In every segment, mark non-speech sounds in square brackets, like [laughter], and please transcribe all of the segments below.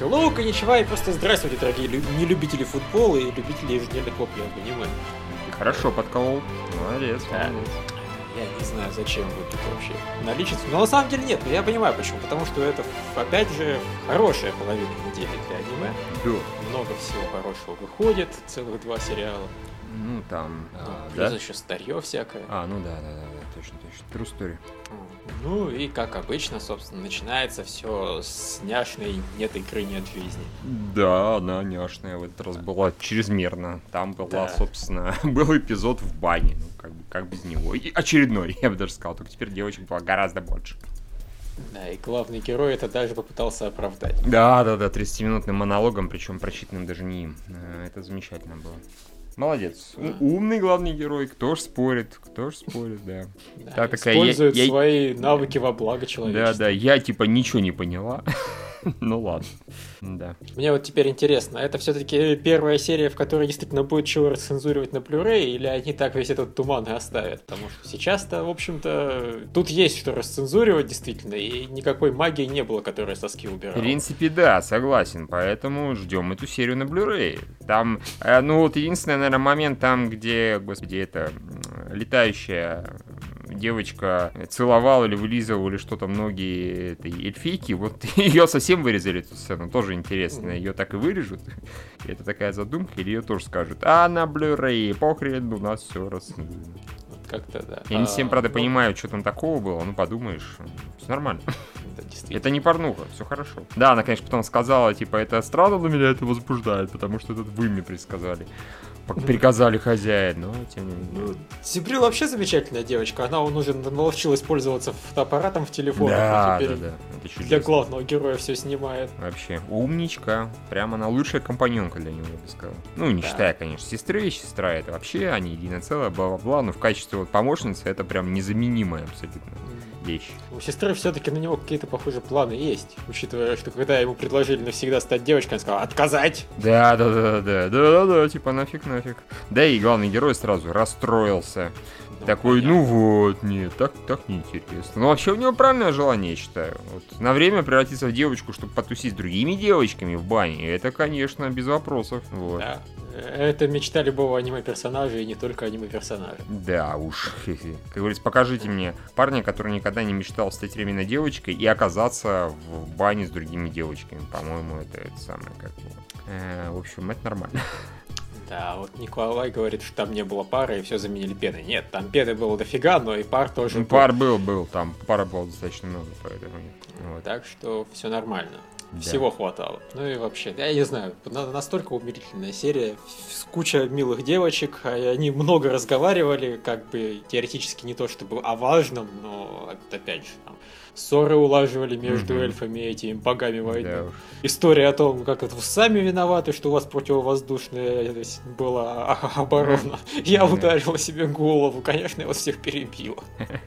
Hello, коничева и просто здравствуйте, дорогие лю- нелюбители футбола и любители ежедневных воплей об аниме. Хорошо подколол. Молодец, Да. молодец. Я не знаю, зачем вы тут вообще наличиться. Но на самом деле нет, но я понимаю почему. Потому что это, опять же, хорошая половина недели для аниме. Да. Много всего хорошего выходит, целых два сериала. Ну там, Ну, а, плюс да? еще старье всякое. А, ну да, да, да, да, точно, точно. True story. Ну и как обычно, собственно, начинается все с няшной нет игры, нет жизни. Да, она няшная в этот раз была чрезмерно. Там была, Да. собственно, [laughs] был эпизод в бане. Ну, как, бы, как без него. И очередной, [laughs] я бы даже сказал. Только теперь девочек было гораздо больше. Да, и главный герой это даже попытался оправдать. Да, да, да, 30-минутным монологом, причем прочитанным даже не им. Э, Это замечательно было. Молодец. Умный главный герой. Кто ж спорит? Кто ж спорит, да. Да, Да, такая, я- использует я- свои навыки во благо Да, человечества. да, я типа ничего не поняла. [laughs] [laughs] Ну ладно. Да. Мне вот теперь интересно, это все-таки первая серия, в которой действительно будет чего расцензуривать на Blu-ray, или они так весь этот туман и оставят? Потому что сейчас-то, в общем-то, тут есть что расцензуривать действительно, и никакой магии не было, которая соски В убирала. принципе, да, согласен. Поэтому ждем эту серию на Blu-ray. Там, э, ну вот единственный, наверное, момент там, где, господи, это летающая девочка целовала или вылизывала или что-то многие этой эльфийки, вот [laughs] ее совсем вырезали эту сцену, тоже интересно, ее так и вырежут, [laughs] это такая задумка, или ее тоже скажут, а на Blu-ray, похрен, у нас все раз. Как-то, да. Я не всем, А, правда, ну, понимаю, что там такого было, ну подумаешь, все нормально. [laughs] да. Это не порнуха, все хорошо. Да, она, конечно, потом сказала, типа, это странно, но меня это возбуждает, потому что этот вы мне предсказали. Приказали хозяин, но тем не менее. Ну, Сибрил вообще замечательная девочка. Она он уже научилась пользоваться фотоаппаратом в телефоне. Да, и да, теперь да. Это. Для главного героя все снимает. Вообще, умничка. Прям она лучшая компаньонка для него, я бы сказал. Ну, не Да. считая, конечно, сестры. Сестра это вообще, они единое целое, бла-бла-бла. Но в качестве вот помощницы это прям незаменимая абсолютно вещь. У сестры все-таки на него какие-то, похоже, планы есть. Учитывая, что когда ему предложили навсегда стать девочкой, он сказал «Отказать!» Да, да, да, да, да, да, да, типа нафиг, нафиг. Да и главный герой сразу расстроился. Ну, Такой, понятно. ну вот, нет, так, так неинтересно. Ну, вообще у него правильное желание, я считаю. Вот, на время превратиться в девочку, чтобы потусить с другими девочками в бане, это, конечно, без вопросов. Вот. Да. Это мечта любого аниме-персонажа и не только аниме-персонажа. Да уж, хе-хе. как говорится, покажите мне парня, который никогда не мечтал стать временно девочкой и оказаться в бане с другими девочками. По-моему, это, это самое как бы. Э, в общем, это нормально. Да, вот Николай говорит, что там не было пары и все заменили пеной. Нет, там пены было дофига, но и пар тоже Ну, был. пар был, был, там пара было достаточно много, поэтому. Вот. Так что все нормально. Да. Всего хватало. Ну и вообще, я не знаю, на- настолько умилительная серия, с куча милых девочек, а они много разговаривали, как бы теоретически не то чтобы о важном, но опять же, там, ссоры улаживали между Мгм. эльфами и этими богами войны. Да уж. История о том, как это вы сами виноваты, что у вас противовоздушная э, была [laughs] оборона. Я Да. ударила себе голову, конечно, я вас всех перебила. [laughs]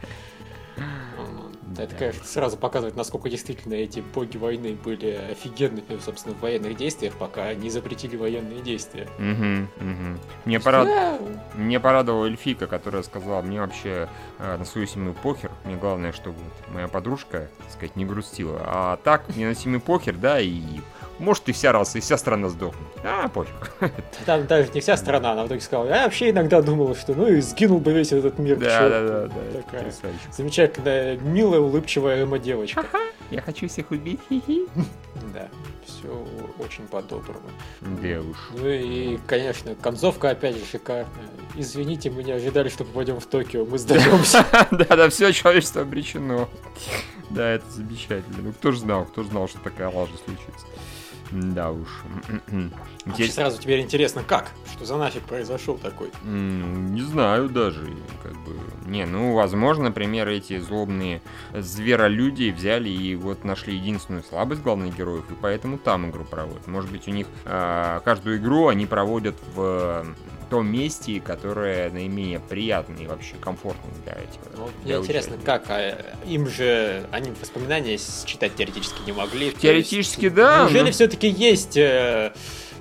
Это, конечно, сразу показывает, насколько действительно эти боги войны были офигенными, собственно, в военных действиях, пока не запретили военные действия. Мгм, мгм. Мне, порад... Да, Мне порадовала эльфика, которая сказала, мне вообще э, на свою семью похер, мне главное, чтобы вот моя подружка, так сказать, не грустила. А так, мне на семью похер, да, и может и вся раса, и вся страна сдохнет. А, пофиг. [laughs] Там даже не вся страна, она в итоге сказала, я вообще иногда думала, что ну и сгинул бы весь этот мир. Да, черту». да, да, да, Такая замечательная, милая, улыбчивая эмо-девочка. Я хочу всех убить, хи-хи. [laughs] Да, все очень по-доброму. Уж. Ну и, конечно, концовка опять же шикарная. Извините, мы не ожидали, что попадем в Токио, мы сдаемся. [laughs] Да, да, все человечество обречено. Да, это замечательно. Ну, кто же знал, кто ж знал, что такая лажа случится. Да уж. Вообще Интерес- сразу теперь интересно, как? Что за нафиг произошел такой? Не знаю даже, как бы. Не, ну, возможно, например, эти злобные зверолюди взяли и вот нашли единственную слабость главных героев, и поэтому там игру проводят. Может быть, у них а, каждую игру они проводят в том месте, которое наименее приятное и вообще комфортное для этих. Ну, вот для мне интересно, участия. как? А, им же они воспоминания читать теоретически не могли. Теоретически, есть, да, Неужели но- все-таки есть э,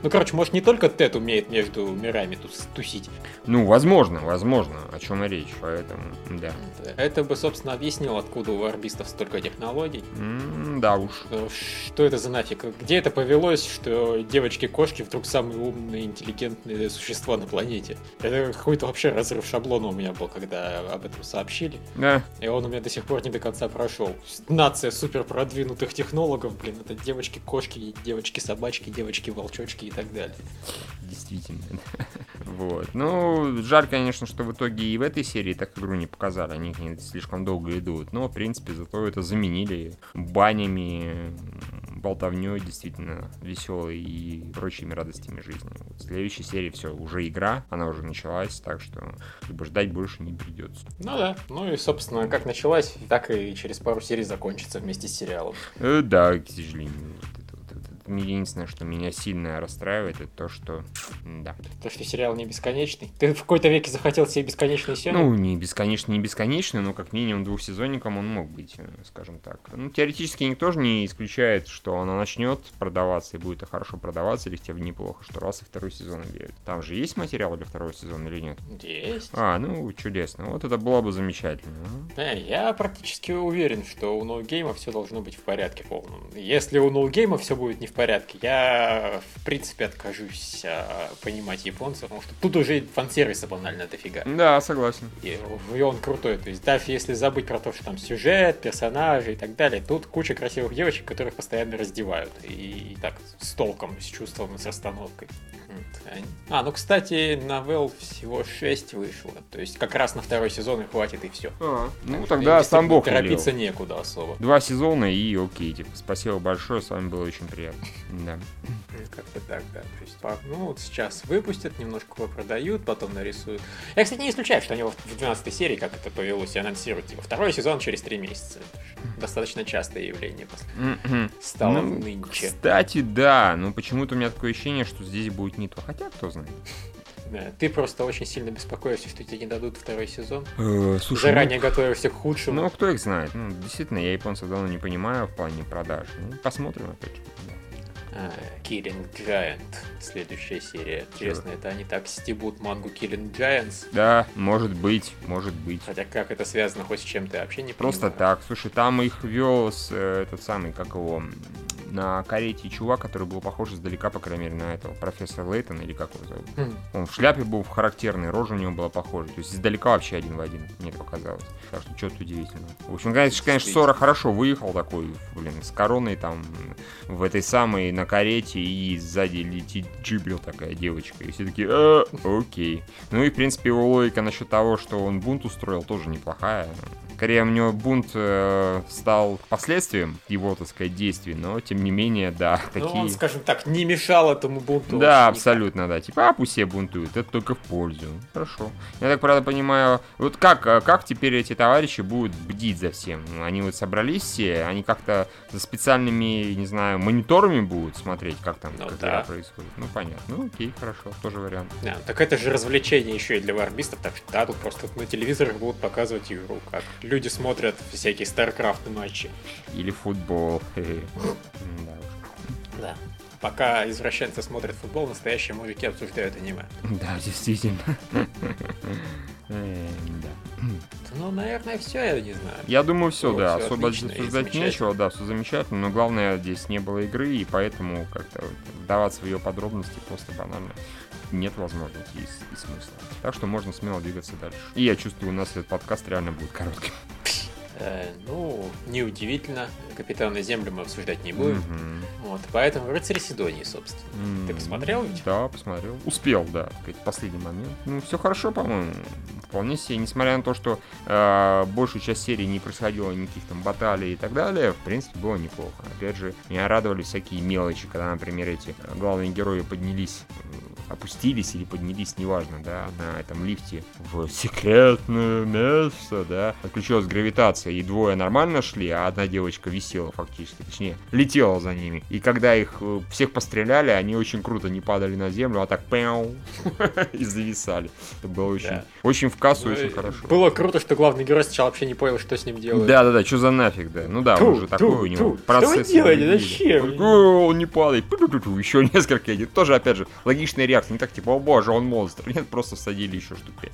Ну, короче, может, не только Тед умеет между мирами тусить. Ну, возможно, возможно, о чем и речь, поэтому, да. Это бы, собственно, объяснил, откуда у арбистов столько технологий. Mm, да уж. Что это за нафиг? Где это повелось, что девочки-кошки вдруг самые умные, интеллигентные существа на планете? Это какой-то вообще разрыв шаблона у меня был, когда об этом сообщили. Да. И он у меня до сих пор не до конца прошел. Нация супер продвинутых технологов, блин, это девочки-кошки, девочки-собачки, девочки-волчочки и так далее. Действительно. [laughs] Вот. Ну, жаль, конечно, что в итоге и в этой серии так игру не показали. Они слишком долго идут. Но, в принципе, зато это заменили банями, болтовней действительно веселой и прочими радостями жизни. Вот в следующей серии все, уже игра, она уже началась, так что бы, ждать больше не придется. Ну да, ну и, собственно, как началась, так и через пару серий закончится вместе с сериалом. Э, да, к сожалению единственное, что меня сильно расстраивает, это то, что... Да. То, что сериал не бесконечный. Ты в какой-то веке захотел себе бесконечный сериал? Ну, не бесконечный, не бесконечный, но как минимум двухсезонником он мог быть, э, скажем так. Ну, теоретически никто же не исключает, что она начнет продаваться и будет хорошо продаваться, или хотя бы неплохо, что раз и второй сезон объявят. Там же есть материал для второго сезона или нет? Есть. А, ну, чудесно. Вот это было бы замечательно. Э, я практически уверен, что у ноутгейма все должно быть в порядке полном. Если у ноутгейма все будет не в порядке. Я, в принципе, откажусь а, понимать японцев, потому что тут уже фан-сервиса банально дофига. Да, согласен. И, и он крутой. То есть даже если забыть про то, что там сюжет, персонажи и так далее, тут куча красивых девочек, которых постоянно раздевают. И, и так, с толком, с чувством, с расстановкой. А, ну, кстати, новелл всего 6 вышло. То есть как раз на второй сезон и хватит, и все. А, ну, тогда сам Бог Торопиться некуда особо. Два сезона и окей, типа, спасибо большое, с вами было очень приятно. Да. Как-то так, да. То есть, ну, вот сейчас выпустят, немножко его продают, потом нарисуют. Я, кстати, не исключаю, что они в 12 серии, как это повелось, и анонсируют, типа, второй сезон через 3 месяца. Достаточно частое явление после. Стало ну, нынче. Кстати, да, но почему-то у меня такое ощущение, что здесь будет не то. Хотя, кто знает. Ты просто очень сильно беспокоишься, что тебе не дадут второй сезон. Э, слушай, Заранее ну, готовишься к худшему. Ну, кто их знает? Ну, действительно, я японцев давно не понимаю в плане продаж. Ну, посмотрим опять же. А, Killing Giant, следующая серия. Интересно, это они так стебут мангу Killing Giants? Да, может быть, может быть. Хотя как это связано хоть с чем-то, вообще не Просто понимаю. так. Слушай, там их вел с, э, этот самый, как его, на карете чувак, который был похож издалека, по крайней мере, на этого профессора Лейтона, или как его зовут. Mm. Он в шляпе был характерный, рожа у него была похожа. То есть издалека вообще один в один, мне показалось. Так что что-то удивительного. В общем, конечно, конечно, Сора хорошо выехал такой, блин, с короной там, в этой самой, на карете, и сзади летит Джибрил такая девочка. И все такие, а, окей. Ну и, в принципе, его логика насчет того, что он бунт устроил, тоже неплохая. Скорее, у него бунт э, стал последствием его, так сказать, действий, но, тем не менее, да, ну, такие... он, скажем так, не мешал этому бунту. Да, абсолютно, никак. да. Типа, а пусть все бунтуют, это только в пользу. Хорошо. Я так, правда, понимаю, вот как, э, как теперь эти товарищи будут бдить за всем? Они вот собрались все, они как-то за специальными, не знаю, мониторами будут смотреть, как там ну, как да. происходит. Ну, понятно. Ну, окей, хорошо, тоже вариант. Да, так это же развлечение еще и для варбистов, так что да, тут просто на телевизорах будут показывать игру, как люди смотрят всякие StarCraft матчи. Или футбол. [laughs] Да. Пока извращенцы смотрят футбол, настоящие мужики обсуждают аниме. [laughs] Да, действительно. [laughs] Э, ну, наверное, все, я не знаю. Я думаю, все, да. Особо обсуждать нечего, да, все замечательно. Но главное, здесь не было игры, и поэтому как-то вдаваться в ее подробности просто банально нет возможности и, и смысла. Так что можно смело двигаться дальше. И я чувствую, у нас этот подкаст реально будет коротким. Э, ну, неудивительно. Капитана Землю мы обсуждать не будем. Вот, поэтому рыцарь Сидонии, собственно. Ты посмотрел ведь? Да, посмотрел. Успел, да, сказать, последний момент. Ну, все хорошо, по-моему. Вполне себе, несмотря на то, что э, большую часть серии не происходило никаких там баталий и так далее, в принципе, было неплохо. Опять же, меня радовали всякие мелочи, когда, например, эти главные герои поднялись опустились или поднялись, неважно, да, на этом лифте в секретное место, да, отключилась гравитация, и двое нормально шли, а одна девочка висела фактически, точнее, летела за ними. И когда их э, всех постреляли, они очень круто не падали на землю, а так пяу, [laughs] и зависали. Это было очень, очень в кассу, ну, очень хорошо. Было круто, что главный герой сначала вообще не понял, что с ним делать. Да-да-да, что за нафиг, да. Ну да, уже такой у него процесс. Что вы делаете? Зачем? Он не падает. Еще несколько. Тоже, опять же, логичная реакция. Не так, типа, о боже, он монстр. Нет, просто всадили еще штуки.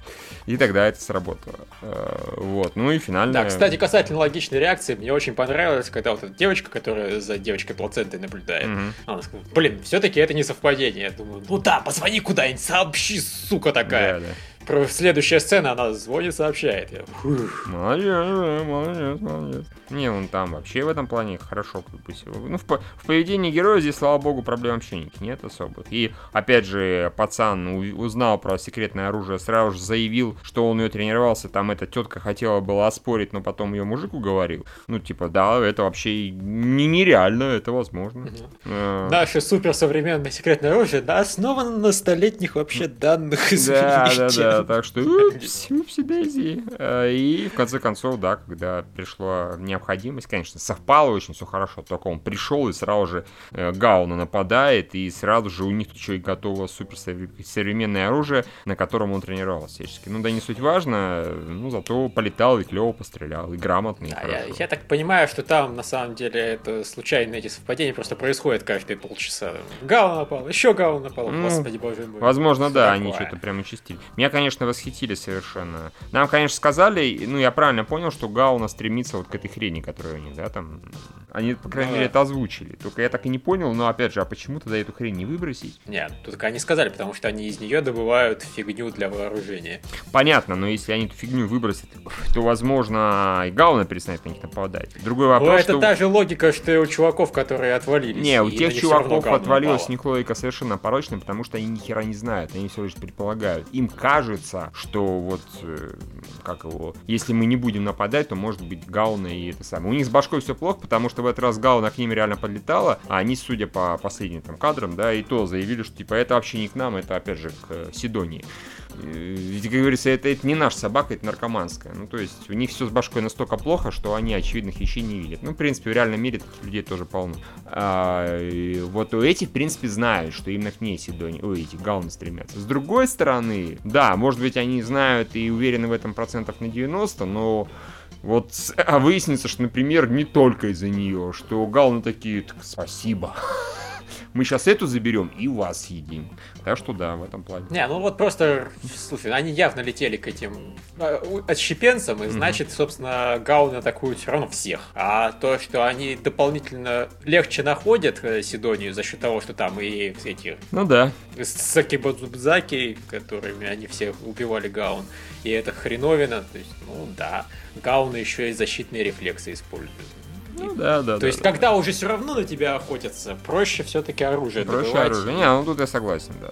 И тогда это сработало. Э, вот. Ну и финально. Да, кстати, касательно логичной реакции, мне очень понравилось, когда вот эта девочка, которая за девочкой плацентой наблюдает, mm-hmm. она сказала, блин, все-таки это не совпадение. Я думаю, ну да, позвони куда-нибудь, сообщи, сука такая. Да, да. Следующая сцена, она звонит, сообщает. Я, молодец, молодец, молодец. Не, он там вообще в этом плане хорошо выпустил. Ну, в, в поведении героя здесь, слава богу, проблем вообще нет особых. И, опять же, пацан узнал про секретное оружие, сразу же заявил, что он ее тренировался. Там эта тетка хотела было оспорить, но потом ее мужик уговорил. Ну, типа, да, это вообще не нереально, это возможно. Угу. Наше суперсовременное секретное оружие да, основано на столетних вообще данных. Да, да, да, так что упси, упси, дейзи. Э, и, в конце концов, да, когда пришло не необходимость, конечно, совпало очень все хорошо, только он пришел и сразу же э, Гауна нападает, и сразу же у них еще и готово супер современное оружие, на котором он тренировался всячески. Ну да не суть важно, ну зато полетал и клево пострелял, и грамотный. Да, я, я так понимаю, что там на самом деле это случайные эти совпадения просто происходят каждые полчаса. Гаун напал, еще Гаун напал, ну, господи боже мой. Возможно, да, такое. они что-то прям участили. Меня, конечно, восхитили совершенно. Нам, конечно, сказали, ну я правильно понял, что Гауна стремится вот к этой хрени которые у них, да, там... Они, по крайней ну, мере, это озвучили. Только я так и не понял, но, опять же, а почему тогда эту хрень не выбросить? Нет, тут они сказали, потому что они из нее добывают фигню для вооружения. Понятно, но если они эту фигню выбросят, то, возможно, и Гауна перестанет на них нападать. Другой вопрос, ну, это что... та же логика, что и у чуваков, которые отвалились. Не, у тех чуваков отвалилась них логика совершенно порочная, потому что они ни хера не знают, они все лишь предполагают. Им кажется, что вот, э, как его, если мы не будем нападать, то, может быть, Гауна и это самое. У них с башкой все плохо, потому что в этот раз Гауна к ним реально подлетала, а они, судя по последним там кадрам, да, и то заявили, что типа это вообще не к нам, это опять же к э, Сидонии. Ведь, как говорится, это, это не наша собака, это наркоманская. Ну, то есть, у них все с башкой настолько плохо, что они очевидных вещей не видят. Ну, в принципе, в реальном мире таких людей тоже полно. А, вот у этих, в принципе, знают, что именно к ней Сидони, ой, эти гауны стремятся. С другой стороны, да, может быть, они знают и уверены в этом процентов на 90, но вот, а выяснится, что, например, не только из-за нее, что галны такие, так, спасибо. Мы сейчас эту заберем и вас съедим. Так что да, в этом плане. Не, ну вот просто, слушай, они явно летели к этим э, отщепенцам, и значит, собственно, гауны атакуют все равно всех. А то, что они дополнительно легче находят э, Сидонию за счет того, что там и эти... Ну да. Саки Бадзубзаки, которыми они все убивали гаун, и это хреновина, то есть, ну да. Гауны еще и защитные рефлексы используют. Ну да, да. То да, есть, да. когда уже все равно на тебя охотятся, проще все-таки оружие Проще добывать. оружие. Не, ну тут я согласен, да.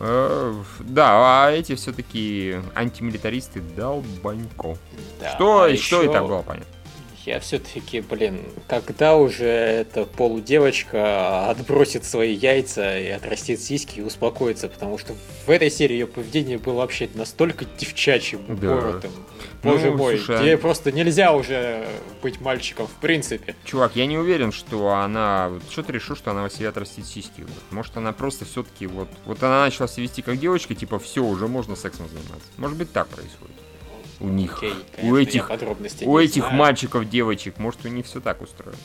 Э, да, а эти все-таки антимилитаристы долбанько. Да, что, а что еще... и так было понятно я все-таки, блин, когда уже эта полудевочка отбросит свои яйца и отрастит сиськи и успокоится, потому что в этой серии ее поведение было вообще настолько девчачьим, да. Боже ну, мой, слушай, тебе а... просто нельзя уже быть мальчиком в принципе. Чувак, я не уверен, что она... Что ты решил, что она во себе отрастит сиськи? Может, она просто все-таки вот... Вот она начала себя вести как девочка, типа, все, уже можно сексом заниматься. Может быть, так происходит у них, Окей, конечно, у этих, у этих знаю. мальчиков, девочек, может у них все так устроено.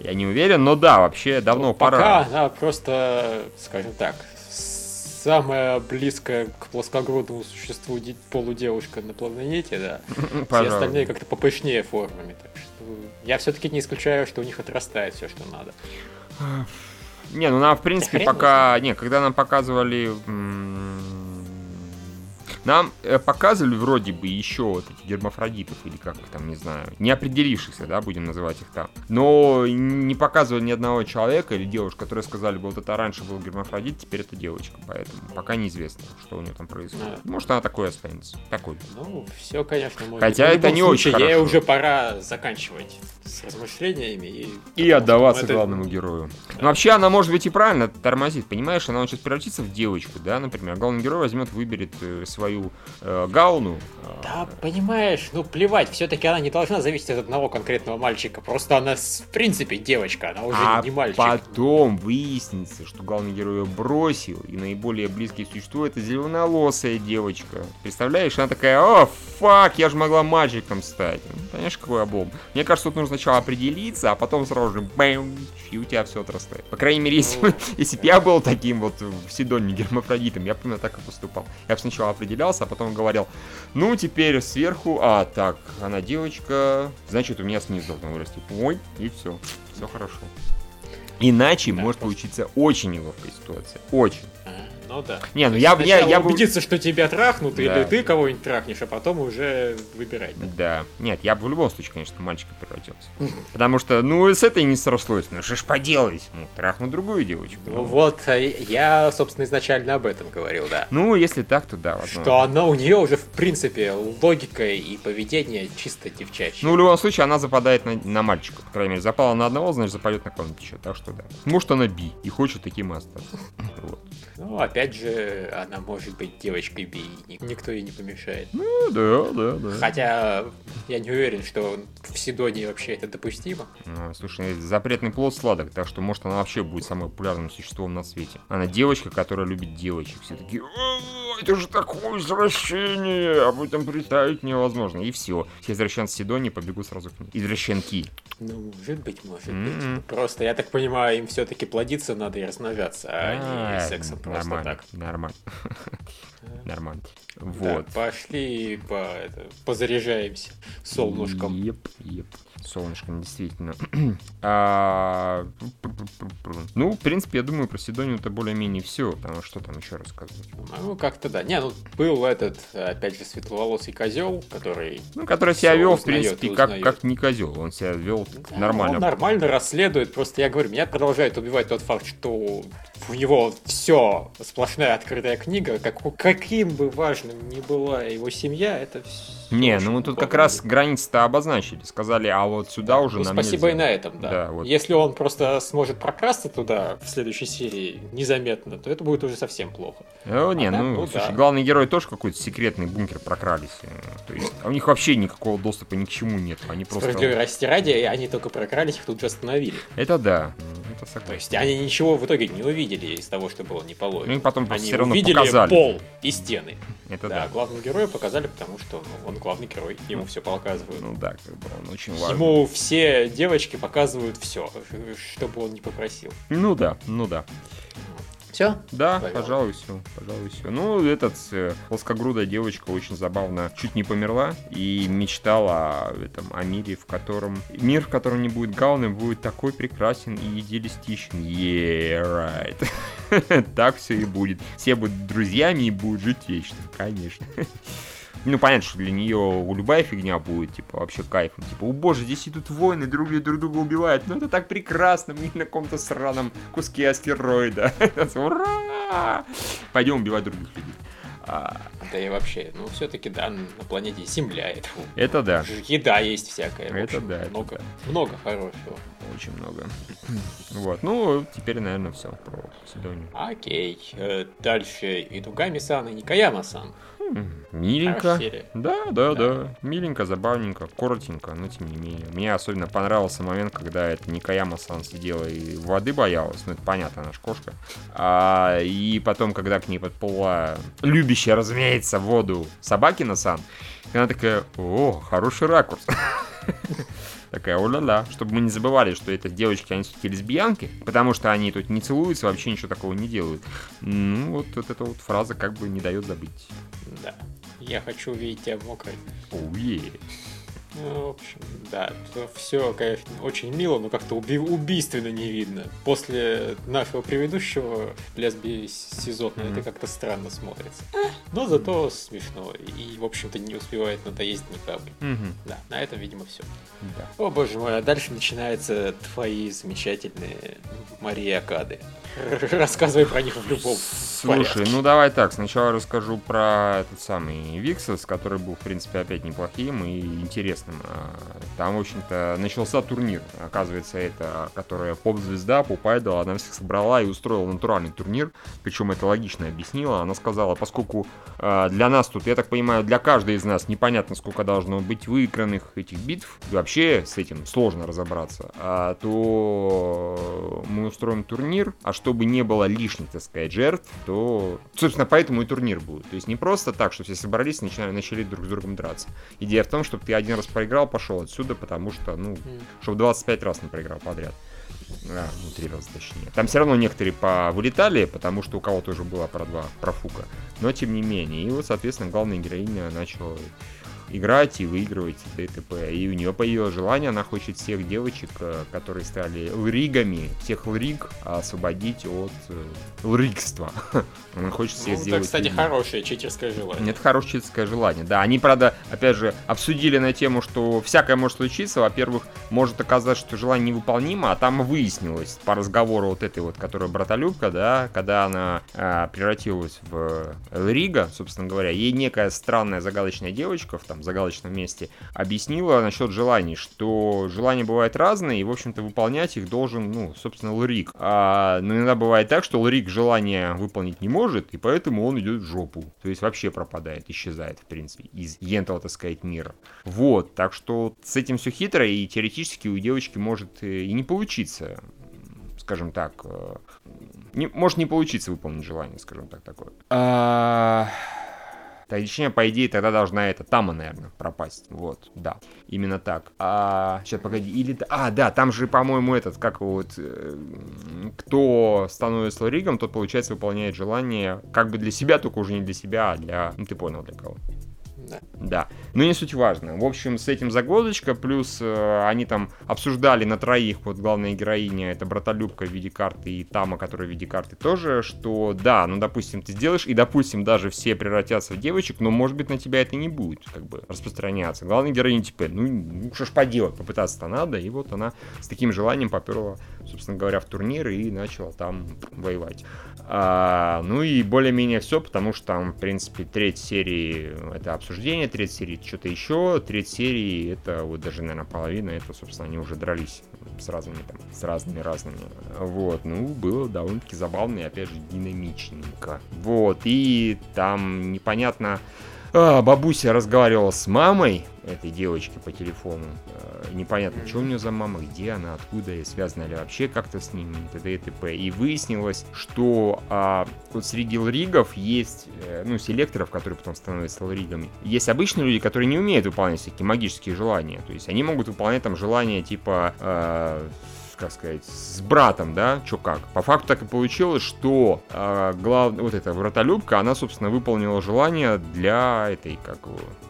Я не уверен, но да, вообще давно ну, пора. Пока она просто, скажем так, самая близкая к плоскогрудному существу полудевушка на планете, да. [laughs] Все остальные как-то попышнее формами. Так что я все-таки не исключаю, что у них отрастает все, что надо. Не, ну нам, в принципе, пока... Не, когда нам показывали нам э, показывали вроде бы еще вот эти гермафродитов, или как там, не знаю, не определившихся, да, будем называть их так. Но не показывали ни одного человека или девушки, которые сказали бы, вот это раньше был гермафродит, теперь это девочка. Поэтому пока неизвестно, что у нее там происходит. А. Может, она такой останется. Такой. Ну, все, конечно, может. Хотя это не случае, очень Ей уже пора заканчивать с размышлениями и... И отдаваться это- главному герою. Ну, вообще, она, может быть, и правильно тормозит, понимаешь? Она сейчас превратится в девочку, да, например. Главный герой возьмет, выберет э, свою э, гауну. Да, понимаешь, ну плевать, все-таки она не должна зависеть от одного конкретного мальчика. Просто она, в принципе, девочка, она уже а не мальчик. потом выяснится, что главный герой ее бросил, и наиболее близкое существо это зеленоволосая девочка. Представляешь, она такая, о, фак, я же могла мальчиком стать. Ну, Понимаешь, какой облом? Мне кажется, тут нужно сначала определиться, а потом сразу же бэм, и у тебя все отрастает. По крайней мере, если, Ну. если бы я был таким вот в Сидоне гермафродитом, я бы так и поступал. Я бы сначала определялся, а потом говорил, ну, теперь сверху, а, так, она девочка, значит, у меня снизу должно вырасти. Ой, и все, все хорошо. Иначе Да, может получиться очень неловкая ситуация. Очень. Ну да. Не, ну я, я, я бы... убедиться, что тебя трахнут, Да. или ты кого-нибудь трахнешь, а потом уже выбирать. да? Нет, я бы в любом случае, конечно, мальчика превратился. Потому что, ну, с этой не срослось. Ну, что ж поделать? Ну, трахну другую девочку. Ну вот, а я, собственно, изначально об этом говорил, да. Ну, если так, то да. ладно. Что она у нее уже, в принципе, логика и поведение чисто девчачье. Ну, в любом случае, она западает на, на мальчика. По крайней мере, запала на одного, значит, западет на кого-нибудь еще. Так что да. Может, она би и хочет таким и остаться. [laughs] Вот. Ну, опять же, она может быть девочкой би, никто ей не помешает. Ну, да, да, да. Хотя я не уверен, что в Сидонии вообще это допустимо. Ну, слушай, запретный плод сладок, так что, может, она вообще будет самым популярным существом на свете. Она девочка, которая любит девочек. Все такие, «О, это же такое извращение, об этом представить невозможно. И все. Все извращенцы Сидонии побегут сразу к ней. Извращенки. Ну, может быть, может М-м. быть. Просто, я так понимаю, им все-таки плодиться надо и размножаться, а не сексом просто нормально, так. Нормально. Так, Вот. пошли по, это, позаряжаемся солнышком. Еп, еп. Солнышком, действительно. [clears throat] А, Ну, в принципе, я думаю, про Сидонию это более-менее все. Потому что там еще рассказывать. Ну, как-то да. Не, ну, был этот, опять же, светловолосый козел, который... Ну, который себя вел, в принципе, как, как не козел. Он себя вел Да, нормально. Он нормально расследует. Просто я говорю, меня продолжает убивать тот факт, что у него все сплошная открытая книга. Как, каким бы важным ни была его семья, это все. Не, ну мы тут как раз границы-то обозначили. Сказали, а вот сюда уже Ну, нам спасибо нельзя. и на этом, да. Да, вот. Если он просто сможет прокрасться туда в следующей серии незаметно, то это будет уже совсем плохо. О, не, А так, ну, ну слушай, да. главный герой тоже какой-то секретный бункер прокрались. э, То есть, а у них вообще никакого доступа ни к чему нет. Они просто... Справедливости ради, они только прокрались, их тут же остановили. Это да. Это согласен. То есть они ничего в итоге не увидели из того, что было не Ну положено. и потом Они все равно увидели показали. пол и стены. Это да, да. главного героя показали, потому что ну, он главный герой, ему все показывают. Ну да, как бы он очень важен. Ему все девочки показывают все, чтобы он не попросил. Ну да, ну да. Все? Да, Пожалуй. пожалуй, все, пожалуй, все. Ну, этот э, плоскогрудая девочка очень забавно чуть не померла и мечтала о, этом, о мире, в котором... Мир, в котором не будет гауны, будет такой прекрасен и идеалистичен. Yeah, right. [laughs] так все и будет. Все будут друзьями и будут жить вечно, конечно. [laughs] Ну, понятно, что для нее любая фигня будет, типа, вообще кайфом. Типа, о боже, здесь идут войны, друг друг друга убивают. Ну, это так прекрасно, мы на каком-то сраном куске астероида. [laughs] Ура! Пойдем убивать других людей. А, Да и вообще, ну все-таки, да, на планете Земля это это да, еда есть всякая. Это общем, да, это Много, да. много хорошего. очень много. [clears throat] Вот, ну, теперь, наверное, все про Сидонию. Окей. э, Дальше Идугами-сан и Никаяма-сан. Миленько. Да, да, Да. да, Миленько, забавненько, коротенько, но тем не менее. Мне особенно понравился момент, когда это Никаяма-сан сидела и воды боялась. Ну, это понятно, она ж кошка. А, и потом, когда к ней подплыла любящая, разумеется, воду Собакина-сан, она такая, о, хороший ракурс. [laughs] Такая, о-ля-ля, чтобы мы не забывали, что это девочки, они все-таки лесбиянки, потому что они тут не целуются, вообще ничего такого не делают. Ну, вот, вот эта вот фраза как бы не дает забыть. Да. Я хочу увидеть тебя мокрой. Оу, е. Ну, в общем, да, все, конечно, очень мило, но как-то уби- убийственно не видно. После нашего предыдущего лесби сезона Мгм. это как-то странно смотрится. Но зато смешно и, в общем-то, не успевает надоесть никому. Мгм. Да, на этом, видимо, все. Да. О боже мой, а дальше начинаются твои замечательные Мария Акады. [laughs] Рассказывай про них в любом Слушай, порядке. ну давай так, сначала расскажу про этот самый Виксос, который был, в принципе, опять неплохим и интересным. Интересным. А, там, в общем-то, начался турнир. Оказывается, это, которая поп-звезда, поп-айдол, она всех собрала и устроила натуральный турнир. Причем это логично объяснила. Она сказала, поскольку э, для нас тут, я так понимаю, для каждой из нас непонятно, сколько должно быть выигранных этих битв, и вообще с этим сложно разобраться, а, то мы устроим турнир, а чтобы не было лишних, так сказать, жертв, то, собственно, поэтому и турнир будет. То есть не просто так, что все собрались и начали, начали друг с другом драться. Идея в том, чтобы ты один раз проиграл, пошел отсюда, потому что, ну, чтобы 25 раз не проиграл подряд. А, ну, три раза точнее. Там все равно некоторые повылетали, потому что у кого-то уже была про два профука. Но тем не менее. И вот, соответственно, главная героиня начала играть и выигрывать ДТП. И у нее появилось желание, она хочет всех девочек, э, которые стали лригами, всех лриг освободить от э, лригства. [laughs] Она хочет всех ну, сделать. Это, кстати, хорошее читерское желание. Это хорошее читерское желание, да. Они, правда, опять же, обсудили на тему, что всякое может случиться. Во-первых, может оказаться, что желание невыполнимо, а там выяснилось по разговору вот этой вот, которая братолюбка, да, когда она э, превратилась в Элрига, собственно говоря, ей некая странная загадочная девочка в там загадочном месте объяснила насчет желаний, что желания бывают разные, и, в общем-то, выполнять их должен, ну, собственно, Лрик. А, но иногда бывает так, что Лрик желание выполнить не может, и поэтому он идет в жопу. То есть вообще пропадает, исчезает, в принципе, из ентого, так сказать, мира. Вот, так что с этим все хитро, и теоретически у девочки может э, и не получиться скажем так, э, не, может не получиться выполнить желание, скажем так, такое. А... Точнее, по идее, тогда должна эта Тама, наверное, пропасть. Вот, да. Именно так. А, сейчас, погоди, или... А, да, там же, по-моему, этот, как вот... Э, кто становится Лоригом, тот, получается, выполняет желание как бы для себя, только уже не для себя, а для... Ну, ты понял, для кого. Да. да. Но не суть важно. В общем, с этим загодочка, плюс э, они там обсуждали на троих, вот главная героиня, это братолюбка в виде карты и Тама, которая в виде карты тоже, что да, ну, допустим, ты сделаешь, и, допустим, даже все превратятся в девочек, но, может быть, на тебя это не будет, как бы, распространяться. Главная героиня, типа, ну, ну что ж поделать, попытаться-то надо, и вот она с таким желанием поперла, собственно говоря, в турнир и начала там воевать. А, ну и более-менее все, потому что там, в принципе, треть серии это обсуждение, треть серии что-то еще, треть серии это вот даже, наверное, половина, это, собственно, они уже дрались с разными там, с разными разными. Вот, ну, было довольно-таки забавно и, опять же, динамичненько. Вот, и там непонятно, а, бабуся разговаривала с мамой этой девочки по телефону. А, непонятно, что у нее за мама, где она, откуда, и связана ли вообще как-то с ними, и т.д. и т.п. И выяснилось, что а, вот среди лригов есть, э, ну, селекторов, которые потом становятся лригами, есть обычные люди, которые не умеют выполнять всякие магические желания. То есть они могут выполнять там желания типа... А, как сказать, с братом, да, чё как. По факту так и получилось, что э, глав... вот эта вратолюбка, она, собственно, выполнила желание для этой, как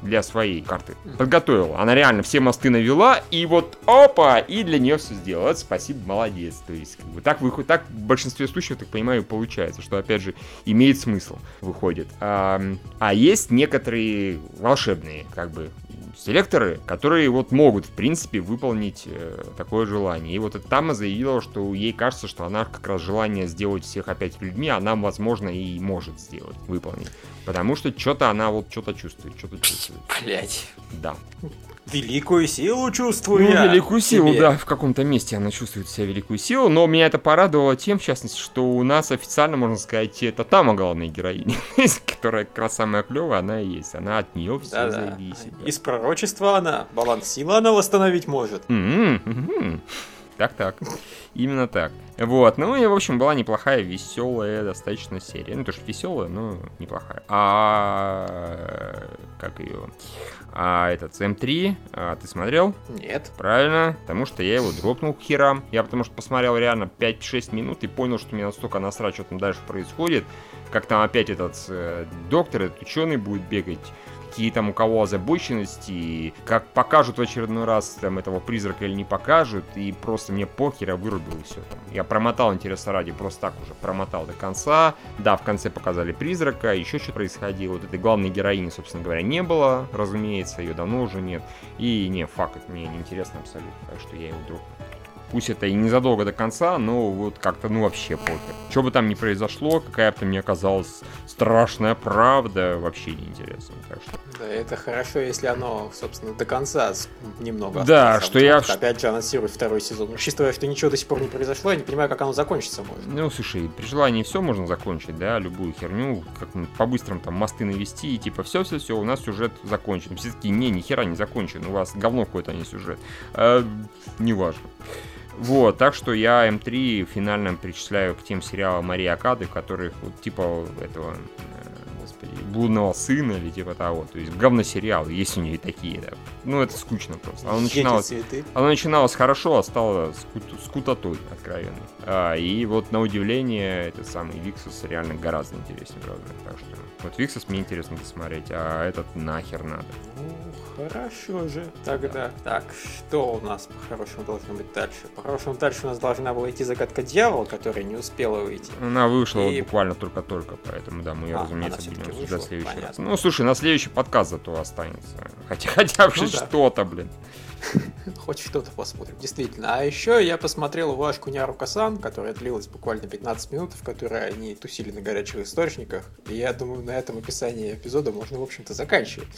для своей карты. Подготовила. Она реально все мосты навела, и вот опа, и для нее все сделала. Спасибо, молодец. То есть, как бы, так выходит, так в большинстве случаев, так понимаю, получается, что, опять же, имеет смысл, выходит. А, а есть некоторые волшебные, как бы, селекторы, которые вот могут, в принципе, выполнить э, такое желание. И вот Тама заявила, что ей кажется, что она как раз желание сделать всех опять людьми, она, возможно, и может сделать, выполнить. Потому что что-то она вот что-то чувствует, что-то чувствует. Блять. Да. Великую силу чувствую ну, я. великую силу, себе. да, в каком-то месте она чувствует себя великую силу, но меня это порадовало тем, в частности, что у нас официально, можно сказать, это Тама главная героиня, [laughs] которая как раз самая клевая, она и есть, она от нее все да, зависит. Да. Из пророчества она, баланс силы она восстановить может. Так-так. Именно так. Вот, ну и, в общем, была неплохая, веселая достаточно серия. Ну, то, что веселая, но неплохая. А как ее? А этот М3, а, ты смотрел? Нет. Правильно, потому что я его дропнул к херам. Я потому что посмотрел реально 5-6 минут и понял, что мне настолько насрать, что там дальше происходит. Как там опять этот э, доктор, этот ученый будет бегать какие там у кого озабоченности, как покажут в очередной раз там этого призрака или не покажут, и просто мне похер, я вырубил все там. Я промотал интереса ради, просто так уже промотал до конца. Да, в конце показали призрака, еще что-то происходило. Вот этой главной героини, собственно говоря, не было, разумеется, ее давно уже нет. И не, факт, мне не интересно абсолютно, так что я его вдруг Пусть это и незадолго до конца, но вот как-то, ну, вообще пофиг. Что бы там ни произошло, какая бы там ни оказалась страшная правда, вообще неинтересно. Так что... Да, это хорошо, если оно, собственно, до конца немного Да, что я... Опять же анонсируют второй сезон. Учитывая, что ничего до сих пор не произошло, я не понимаю, как оно закончится может. Ну, слушай, при желании все можно закончить, да, любую херню, как по-быстрому там мосты навести, и типа все-все-все, у нас сюжет закончен. Все таки не, ни хера не закончен, у вас говно какой-то, а не сюжет. А, неважно. Вот, так что я М3 финально причисляю к тем сериалам Марии Акады, которых вот типа этого господи, блудного сына или типа того. То есть говносериалы, есть у нее и такие, да. Ну, это скучно просто. Оно начиналось, оно начиналось хорошо, а стало скут, скутотой откровенной. А, и вот на удивление, этот самый Виксус реально гораздо интереснее, правда. Так что вот Виксус мне интересно посмотреть, а этот нахер надо. Ну, хорошо же. Тогда. Так, что у нас по-хорошему должно быть дальше? По-хорошему дальше у нас должна была идти загадка дьявола, которая не успела выйти. Она вышла и... вот буквально только-только, поэтому да, мы ее, а, разумеется, будем обсуждать в следующий Понятно. раз. Ну, слушай, на следующий подкаст зато останется. Хотя, [laughs] хотя бы ну, что-то, блин. [laughs] Хоть что-то посмотрим, действительно. А еще я посмотрел Вашку Няру-Касан, которая длилась буквально 15 минут, в которой они тусили на горячих источниках. И я думаю, на этом описании эпизода можно, в общем-то, заканчивать.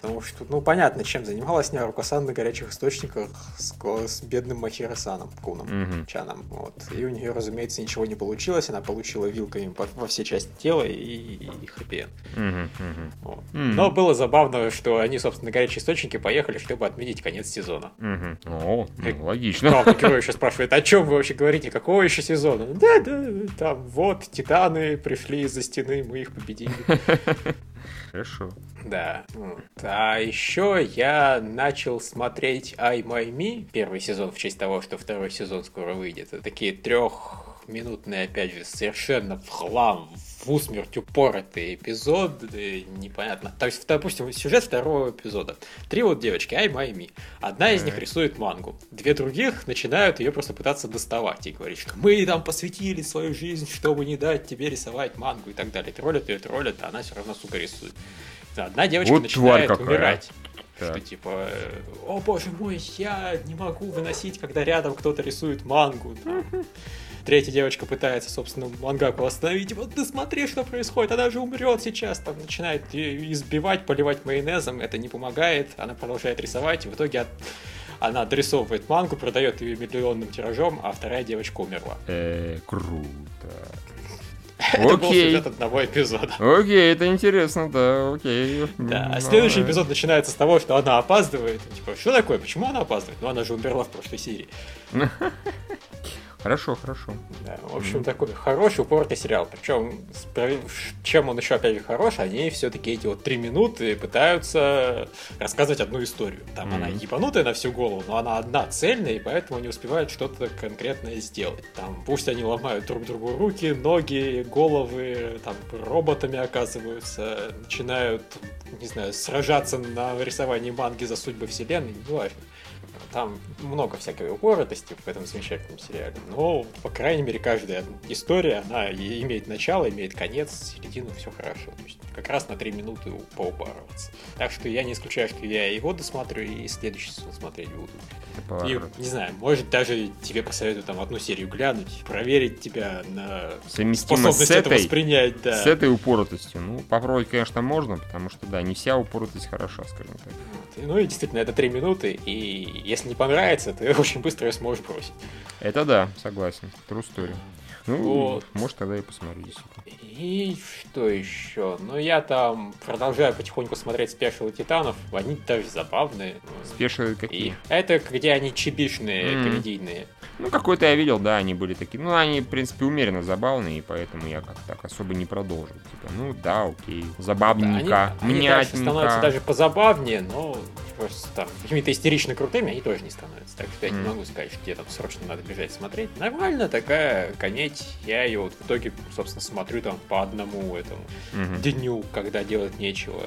Потому что, ну, понятно, чем занималась Няруко-сан на горячих источниках с, с бедным Махира-саном, Куном, mm-hmm. Чаном. Вот. И у нее, разумеется, ничего не получилось. Она получила вилками по, во все части тела и, и, и хэппи mm-hmm. вот. mm-hmm. Но было забавно, что они, собственно, на горячие источники поехали, чтобы отметить конец сезона. Mm-hmm. О, ну, логично. Главный герой еще спрашивает, о чем вы вообще говорите, какого еще сезона? Да, да, там вот, титаны пришли из-за стены, мы их победили. [laughs] Хорошо. Да. А еще я начал смотреть I My Me, первый сезон, в честь того, что второй сезон скоро выйдет. Это такие трехминутные, опять же, совершенно в хлам, в усмерть упоротый эпизод, непонятно. То есть, допустим, сюжет второго эпизода. Три вот девочки, I My Me. Одна из них рисует мангу. Две других начинают ее просто пытаться доставать и говорить, что мы там посвятили свою жизнь, чтобы не дать тебе рисовать мангу и так далее. Троллят ее, троллят, а она все равно, сука, рисует. Одна девочка вот начинает умирать. Так. Что типа, о боже мой, я не могу выносить, когда рядом кто-то рисует мангу. [laughs] Третья девочка пытается, собственно, мангаку остановить. Вот ты смотри, что происходит, она же умрет сейчас. Там начинает избивать, поливать майонезом, это не помогает. Она продолжает рисовать, и в итоге от... она дорисовывает мангу, продает ее миллионным тиражом, а вторая девочка умерла. Э, круто. Это был сюжет одного эпизода. Окей, это интересно, да, окей. Да, а следующий эпизод начинается с того, что она опаздывает. Типа, что такое, почему она опаздывает? Ну, она же умерла в прошлой серии. [laughs] Хорошо, хорошо. Да, в общем, mm-hmm. такой хороший, упорный сериал. Причем, чем он еще, опять же, хорош, они все-таки эти вот три минуты пытаются рассказывать одну историю. Там mm-hmm. она ебанутая на всю голову, но она одна цельная, и поэтому они успевают что-то конкретное сделать. Там пусть они ломают друг другу руки, ноги, головы, там роботами оказываются, начинают, не знаю, сражаться на рисовании манги за судьбы вселенной, неважно. Там много всякой упоротости в этом замечательном сериале. Но, по крайней мере, каждая история, она имеет начало, имеет конец, середину, все хорошо. То есть как раз на три минуты поупарываться. Так что я не исключаю, что я его досмотрю и следующий сезон смотреть буду. И, не знаю, может даже тебе посоветую там одну серию глянуть, проверить тебя на способность с этой, это воспринять. Да. С этой упоротостью. Ну, попробовать, конечно, можно, потому что, да, не вся упоротость хороша, скажем так. Вот. Ну и действительно, это три минуты, и если не понравится, ты [laughs] очень быстро ее сможешь бросить. Это да, согласен. True story. Ну, вот. может, тогда и посмотрю, действительно. И что еще? Ну, я там продолжаю потихоньку смотреть спешилы Титанов. Они даже забавные. Спешилы какие? И это где они чебишные, mm. комедийные. Ну, какой-то я видел, да, они были такие. Ну, они, в принципе, умеренно забавные, и поэтому я как-то так особо не продолжил. Типа, ну, да, окей. Забавненько, да, они, они становятся даже позабавнее, но просто там какими-то истерично крутыми они тоже не становятся. Так что я mm. не могу сказать, что тебе там срочно надо бежать смотреть. Нормально такая конеть. Я ее вот в итоге, собственно, смотрю там по одному этому mm-hmm. дню, когда делать нечего.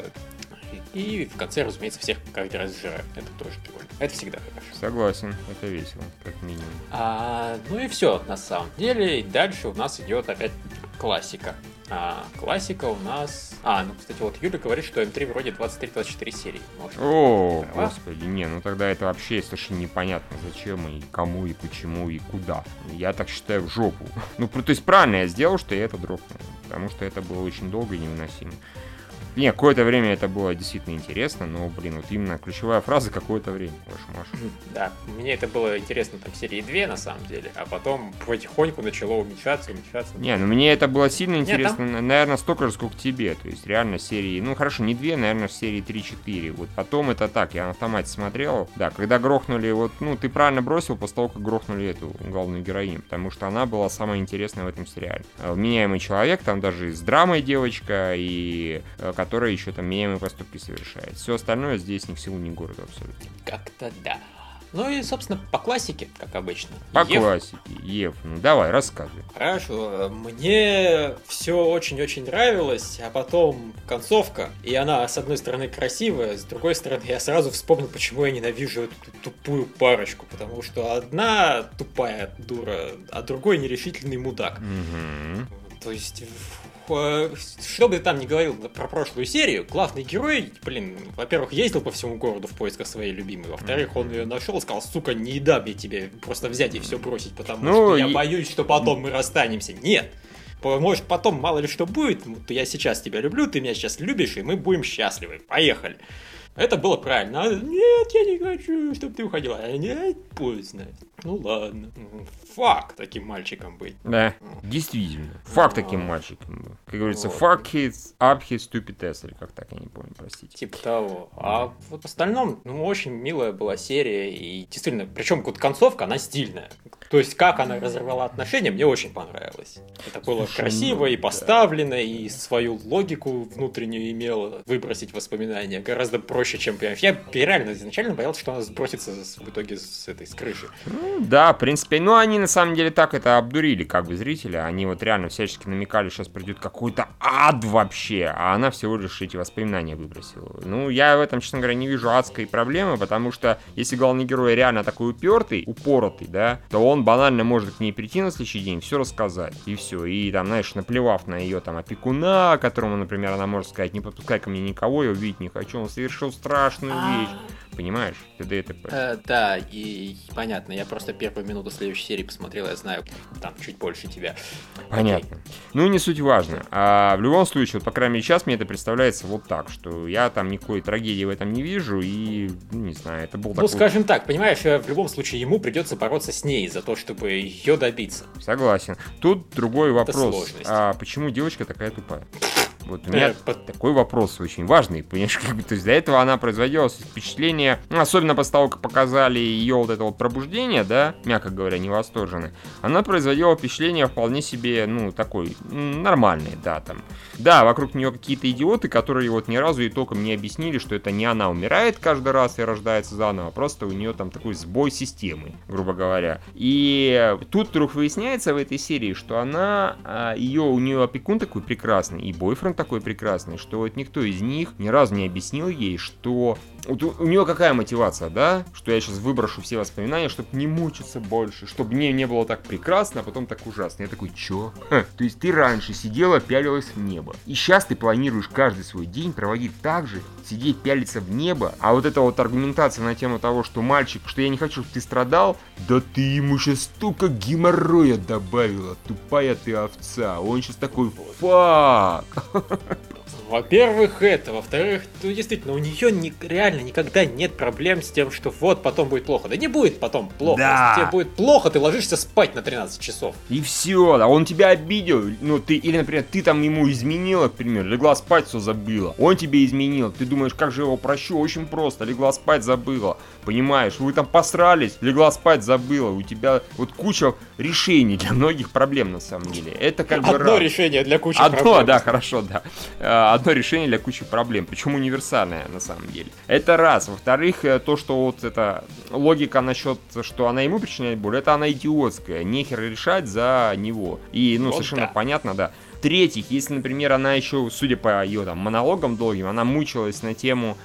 И в конце, разумеется, всех каждый раз сжираю. Это тоже прикольно. Это всегда хорошо. Согласен, это весело, как минимум. А, ну и все, на самом деле. И дальше у нас идет опять классика. А классика у нас... А, ну, кстати, вот Юля говорит, что М3 вроде 23-24 серии. Может, О, права? господи, не, ну тогда это вообще совершенно непонятно, зачем и кому, и почему, и куда. Я так считаю, в жопу. [laughs] Ну, то есть правильно я сделал, что я это дропнул, потому что это было очень долго и невыносимо. Не, какое-то время это было действительно интересно, но, блин, вот именно ключевая фраза какое-то время, вашу Маша. Да, мне это было интересно там в серии 2, на самом деле, а потом потихоньку начало уменьшаться, уменьшаться. Не, ну мне это было сильно интересно, Нет, там... наверное, столько же, сколько тебе, то есть реально серии, ну хорошо, не 2, наверное, серии 3-4, вот потом это так, я на автомате смотрел, да, когда грохнули, вот, ну, ты правильно бросил после того, как грохнули эту главную героиню, потому что она была самая интересная в этом сериале. Вменяемый человек, там даже с драмой девочка, и э, которая еще там меняемые поступки совершает. Все остальное здесь ни к силу, ни городу абсолютно. Как-то да. Ну и, собственно, по классике, как обычно. По Ев. классике, Ев. Ну давай, рассказывай. Хорошо. Мне все очень-очень нравилось, а потом концовка. И она, с одной стороны, красивая, с другой стороны, я сразу вспомнил, почему я ненавижу эту тупую парочку. Потому что одна тупая дура, а другой нерешительный мудак. Угу. То есть что бы ты там ни говорил про прошлую серию, главный герой, блин, во-первых, ездил по всему городу в поисках своей любимой, во-вторых, он ее нашел и сказал, сука, не дам я тебе просто взять и все бросить, потому ну, что я и... боюсь, что потом мы расстанемся. Нет! Может, потом мало ли что будет, я сейчас тебя люблю, ты меня сейчас любишь, и мы будем счастливы. Поехали. Это было правильно. А, нет, я не хочу, чтобы ты уходила. А, нет, поздно. Ну ладно. Фак таким мальчиком быть. Да, действительно. Фак таким мальчиком был. Как говорится, fuck his up his stupid ass, или как так, я не помню, простите. Типа того. А вот в остальном, ну, очень милая была серия, и действительно, причем вот концовка, она стильная. То есть, как она разорвала отношения, мне очень понравилось. Это было Слушай, красиво ну, и поставлено, да. и свою логику внутреннюю имело выбросить воспоминания гораздо проще, чем я. Я реально изначально боялся, что она сбросится в итоге с этой с крыши. Ну, да, в принципе. Ну, они на самом деле так это обдурили, как бы зрителя. Они вот реально всячески намекали, сейчас придет какой-то ад вообще, а она всего лишь эти воспоминания выбросила. Ну, я в этом, честно говоря, не вижу адской проблемы, потому что если главный герой реально такой упертый, упоротый, да, то он банально может к ней прийти на следующий день, все рассказать, и все. И там, знаешь, наплевав на ее там опекуна, которому, например, она может сказать, не подпускай ко мне никого, я увидеть не хочу, он совершил страшную а. вещь понимаешь? ТД и ТП. Э, да, и понятно, я просто первую минуту следующей серии посмотрел, я знаю там чуть больше тебя. Понятно. Окей. Ну, не суть важно. А в любом случае, вот, по крайней мере, сейчас мне это представляется вот так, что я там никакой трагедии в этом не вижу, и, ну, не знаю, это был Ну, такой... скажем так, понимаешь, э, в любом случае ему придется бороться с ней за то, чтобы ее добиться. Согласен. Тут другой вопрос. А почему девочка такая тупая? Вот у меня э, такой вопрос очень важный, понимаешь, как бы, то есть до этого она производила впечатление, особенно после того, как показали ее вот это вот пробуждение, да, мягко говоря, не она производила впечатление вполне себе, ну, такой, нормальный, да, там. Да, вокруг нее какие-то идиоты, которые вот ни разу и толком не объяснили, что это не она умирает каждый раз и рождается заново, а просто у нее там такой сбой системы, грубо говоря. И тут вдруг выясняется в этой серии, что она, а, ее, у нее опекун такой прекрасный, и бойфренд такой прекрасный, что вот никто из них ни разу не объяснил ей, что... Вот у, у нее какая мотивация, да? Что я сейчас выброшу все воспоминания, чтобы не мучиться больше, чтобы мне не было так прекрасно, а потом так ужасно. Я такой, чё? Ха, то есть ты раньше сидела, пялилась в небо. И сейчас ты планируешь каждый свой день проводить так же, сидеть, пялиться в небо. А вот эта вот аргументация на тему того, что мальчик, что я не хочу, чтобы ты страдал, да ты ему сейчас столько геморроя добавила, тупая ты овца. Он сейчас такой, фак. [laughs] Во-первых, это. Во-вторых, ну, действительно, у нее не, реально никогда нет проблем с тем, что вот потом будет плохо. Да не будет потом плохо. Да. Если тебе будет плохо, ты ложишься спать на 13 часов. И все, а он тебя обидел. Ну, ты, или, например, ты там ему изменила, к примеру, легла спать, все забыла. Он тебе изменил. Ты думаешь, как же его прощу? Очень просто. Легла спать, забыла. Понимаешь, вы там посрались, легла спать, забыла. У тебя вот куча решений для многих проблем на самом деле. Это как Одно бы... Одно решение для кучи Одно, проблем. Одно, да, хорошо, да. Э, одно решение для кучи проблем. Причем универсальное на самом деле. Это раз. Во-вторых, э, то, что вот эта логика насчет, что она ему причиняет боль, это она идиотская. Нехер решать за него. И, ну, вот совершенно да. понятно, да. В-третьих, если, например, она еще, судя по ее там монологам долгим, она мучилась на тему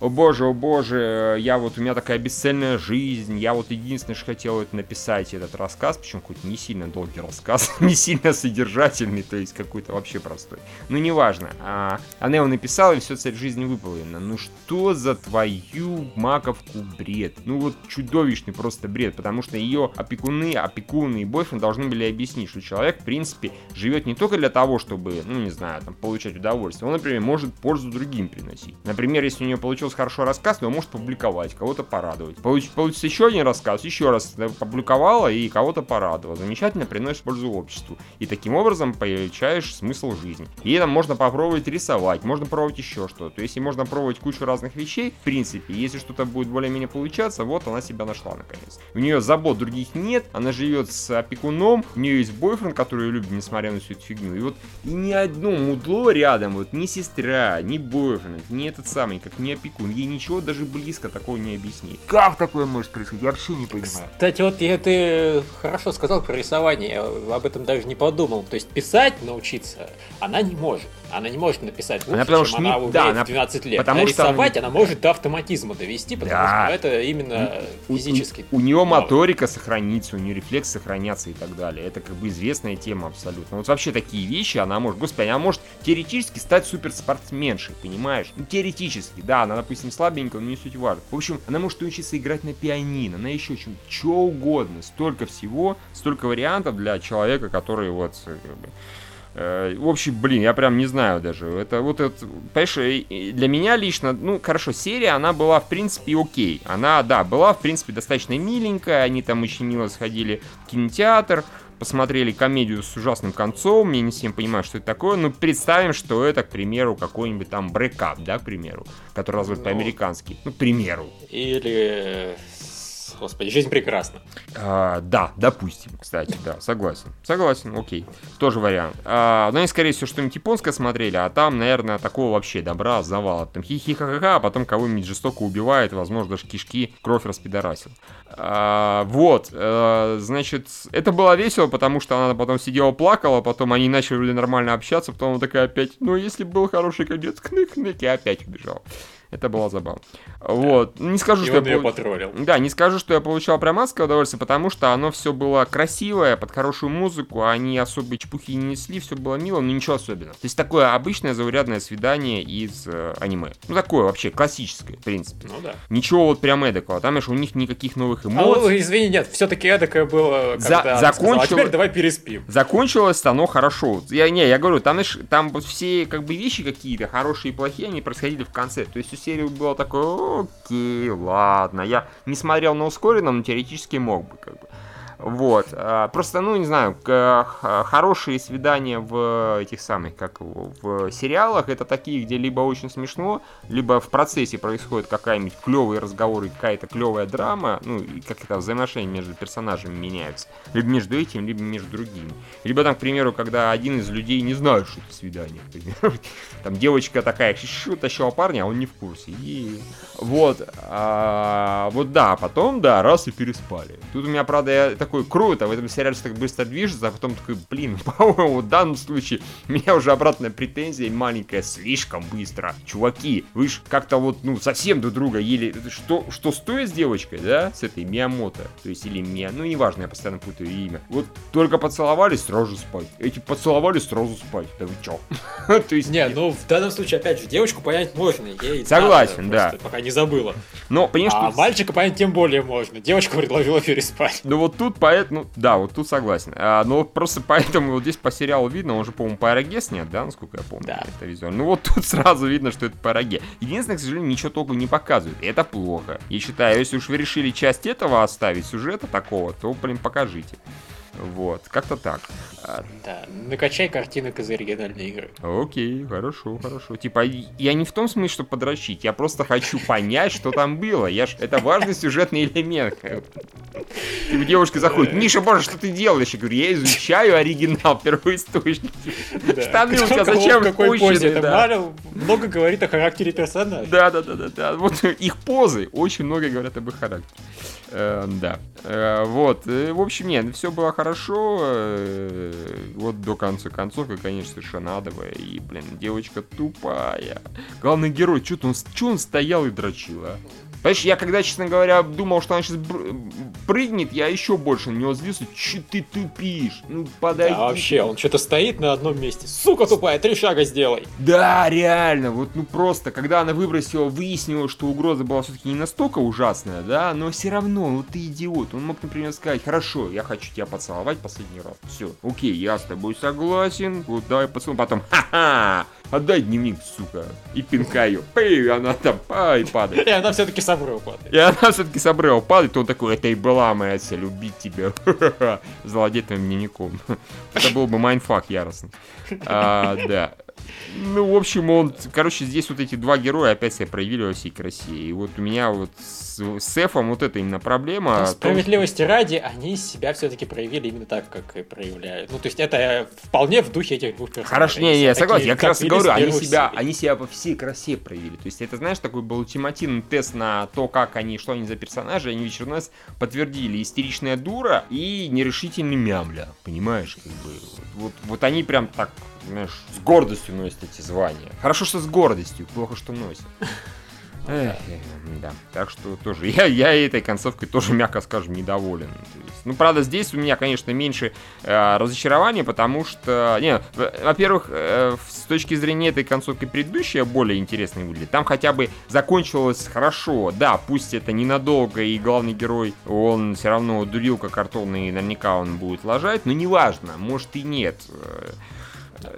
о боже, о боже, я вот, у меня такая бесцельная жизнь, я вот единственное, что хотел это написать этот рассказ, причем какой-то не сильно долгий рассказ, [laughs] не сильно содержательный, то есть какой-то вообще простой. Ну, неважно. А, она его написала, и все цель жизни выполнена. Ну, что за твою маковку бред? Ну, вот чудовищный просто бред, потому что ее опекуны, опекуны и бойфренд должны были объяснить, что человек, в принципе, живет не только для того, чтобы, ну, не знаю, там, получать удовольствие. Он, например, может пользу другим приносить. Например, если у нее получился хороший рассказ, то он может публиковать, кого-то порадовать. Получ, получится еще один рассказ, еще раз публиковала и кого-то порадовала. Замечательно, приносит пользу обществу. И таким образом получаешь смысл жизни. И там можно попробовать рисовать, можно пробовать еще что-то. То есть, можно пробовать кучу разных вещей, в принципе, если что-то будет более-менее получаться, вот она себя нашла наконец. У нее забот других нет, она живет с опекуном, у нее есть бойфренд, который ее любит, несмотря на всю эту фигню. И вот и ни одно мудло рядом, вот ни сестра, ни бойфренд, ни этот самый, как ни опекун, ей ничего даже близко такого не объяснит. Как такое может происходить? Я вообще не понимаю. Кстати, вот я ты хорошо сказал про рисование, я об этом даже не подумал. То есть писать научиться она не может. Она не может написать лучше, она потому чем что она не... умеет да, в 12 лет. Потому а что рисовать она... она может до автоматизма довести, потому да. что это именно у, физически. У, у нее моторика сохранится, у нее рефлекс сохранятся и так далее. Это как бы известная тема абсолютно. Вот вообще такие вещи она может, господи, она может теоретически стать суперспортсменшей, понимаешь? Ну, теоретически, да, она, допустим, слабенькая, но не суть важно. В общем, она может учиться играть на пианино, на еще чем, что угодно. Столько всего, столько вариантов для человека, который вот как бы, Э, в общем, блин, я прям не знаю даже. Это вот это, понимаешь, для меня лично, ну, хорошо, серия, она была, в принципе, окей. Она, да, была, в принципе, достаточно миленькая. Они там очень мило сходили в кинотеатр, посмотрели комедию с ужасным концом. Я не всем понимаю, что это такое. Но представим, что это, к примеру, какой-нибудь там брейкап, да, к примеру, который разводит ну, по-американски. Ну, к примеру. Или Господи, жизнь прекрасна. А, да, допустим, кстати, да, согласен. Согласен, окей. Тоже вариант. А, ну, они, скорее всего, что-нибудь японское смотрели, а там, наверное, такого вообще добра завала. Там хихихаха, а потом кого-нибудь жестоко убивает, возможно, даже кишки, кровь распидорасил. А, вот, а, значит, это было весело, потому что она потом сидела, плакала, потом они начали нормально общаться, потом она такая опять, ну, если был хороший конец, кнык-кнык, и опять убежала. Это было забавно. Вот. Не скажу, и что я ее потроллил. Да, не скажу, что я получал прям адское удовольствие, потому что оно все было красивое, под хорошую музыку, они особо чепухи не несли, все было мило, но ничего особенного. То есть такое обычное заурядное свидание из э, аниме. Ну такое вообще классическое, в принципе. Ну да. Ничего вот прям эдакого. Там, у них никаких новых А, эмоций. ну, извини, нет, все-таки эдакое было, За- когда она сказала, закончила- а теперь давай переспим. Закончилось оно хорошо. Я не, я говорю, там, знаешь, там вот все как бы вещи какие-то хорошие и плохие, они происходили в конце. То есть у серии было такое, окей, ладно. Я не смотрел на ускоренном, но теоретически мог бы, как бы. Вот. а, Просто, ну, не знаю, хорошие свидания в этих самых, как в сериалах, это такие, где либо очень смешно, либо в процессе происходит какая-нибудь клевый разговор и какая-то клевая драма, ну, и как это взаимоотношения между персонажами меняются. Либо между этим, либо между другими. Либо там, к примеру, когда один из людей не знает, что это свидание, к примеру. [laughs] Там девочка такая, что тащила парня, а он не в курсе. И вот, а, вот да, потом, да, раз и переспали. Тут у меня, правда, я такой, круто, в этом сериале все так быстро движется, а потом такой, блин, [laughs] по-моему, в данном случае меня уже обратная претензия маленькая, слишком быстро. Чуваки, вы ж как-то вот, ну, совсем друг друга еле... Что, что стоит с девочкой, да, с этой Миямото, то есть или Мия, ну, неважно, я постоянно путаю имя. Вот только поцеловались, сразу спать. Эти поцеловались, сразу спать. Да вы чё? [laughs] То есть... Не, ну в данном случае, опять же, девочку понять можно. Ей Согласен, да. Пока не забыла. Но, понимаешь, А мальчика понять тем более можно. Девочка [laughs] предложила переспать. Ну вот тут поэтому, да, вот тут согласен. А, но вот просто поэтому вот здесь по сериалу видно, он же, по-моему, по Эроге снят, да, насколько я помню, Да. это визуально. Ну вот тут [laughs] сразу видно, что это по Эроге. Единственное, к сожалению, ничего толком не показывает. И это плохо. Я считаю, если уж вы решили часть этого оставить, сюжета такого, то, блин, покажите. Вот, как-то так. А, Да, накачай картинок из оригинальной игры. Окей, хорошо, хорошо. Типа, я не в том смысле, что подрочить, я просто хочу понять, что там было. Я ж... Это важный сюжетный элемент. Типа, девушка заходит, Миша, боже, что ты делаешь? Я говорю, я изучаю оригинал, первоисточник. Штаны у тебя зачем какой позе? Много говорит о характере персонажа. Да, да, да, да, да. Вот их позы очень много говорят об их характере. Э, да. Э, вот. Э, в общем, нет, все было хорошо. Вот до конца концовка, конечно, совершенно адовая. И, блин, девочка тупая. Главный герой, что он, что он стоял и дрочил, а? Понимаешь, я когда, честно говоря, думал, что она сейчас прыгнет, я еще больше на него злился. Че ты тупишь? Ну, подойди. Да, вообще, он что-то стоит на одном месте. Сука тупая, три шага сделай. Да, реально, вот ну просто, когда она выбросила, выяснила, что угроза была все-таки не настолько ужасная, да, но все равно, ну ты идиот. Он мог, например, сказать, хорошо, я хочу тебя поцеловать последний раз. Все, окей, я с тобой согласен, вот давай поцелуем, потом, ха-ха, отдай дневник, сука, и пинка ее, и она там, и падает. И она все-таки с обрыва падает. И она все-таки с обрыва падает, он такой, это и была моя цель, убить тебя, [laughs] твоим дневником. Это был бы mindfuck яростный. А, да. Ну, в общем, он, короче, здесь вот эти два героя опять себя проявили во всей красе. И вот у меня вот с, с Эфом вот это именно проблема. Справедливости том, ради, они себя все-таки проявили именно так, как и проявляют. Ну, то есть это вполне в духе этих двух персонажей. Хорошо, не, не, я согласен. Я как раз говорю, они себя, они себя во всей красе проявили. То есть это, знаешь, такой был ультимативный тест на то, как они, что они за персонажи. Они вечер нас подтвердили истеричная дура и нерешительный мямля. Понимаешь, как бы. Вот, вот они прям так знаешь, с гордостью носят эти звания. Хорошо, что с гордостью, плохо, что носят. [laughs] Эх, да, так что тоже, я, я этой концовкой тоже, мягко скажем, недоволен. есть, ну, правда, здесь у меня, конечно, меньше э, разочарования, потому что, не, во-первых, э, с точки зрения этой концовки предыдущая более интересной выглядит. Там хотя бы закончилось хорошо, да, пусть это ненадолго, и главный герой, он все равно дурилка картонный, наверняка он будет ложать, но неважно, может и нет.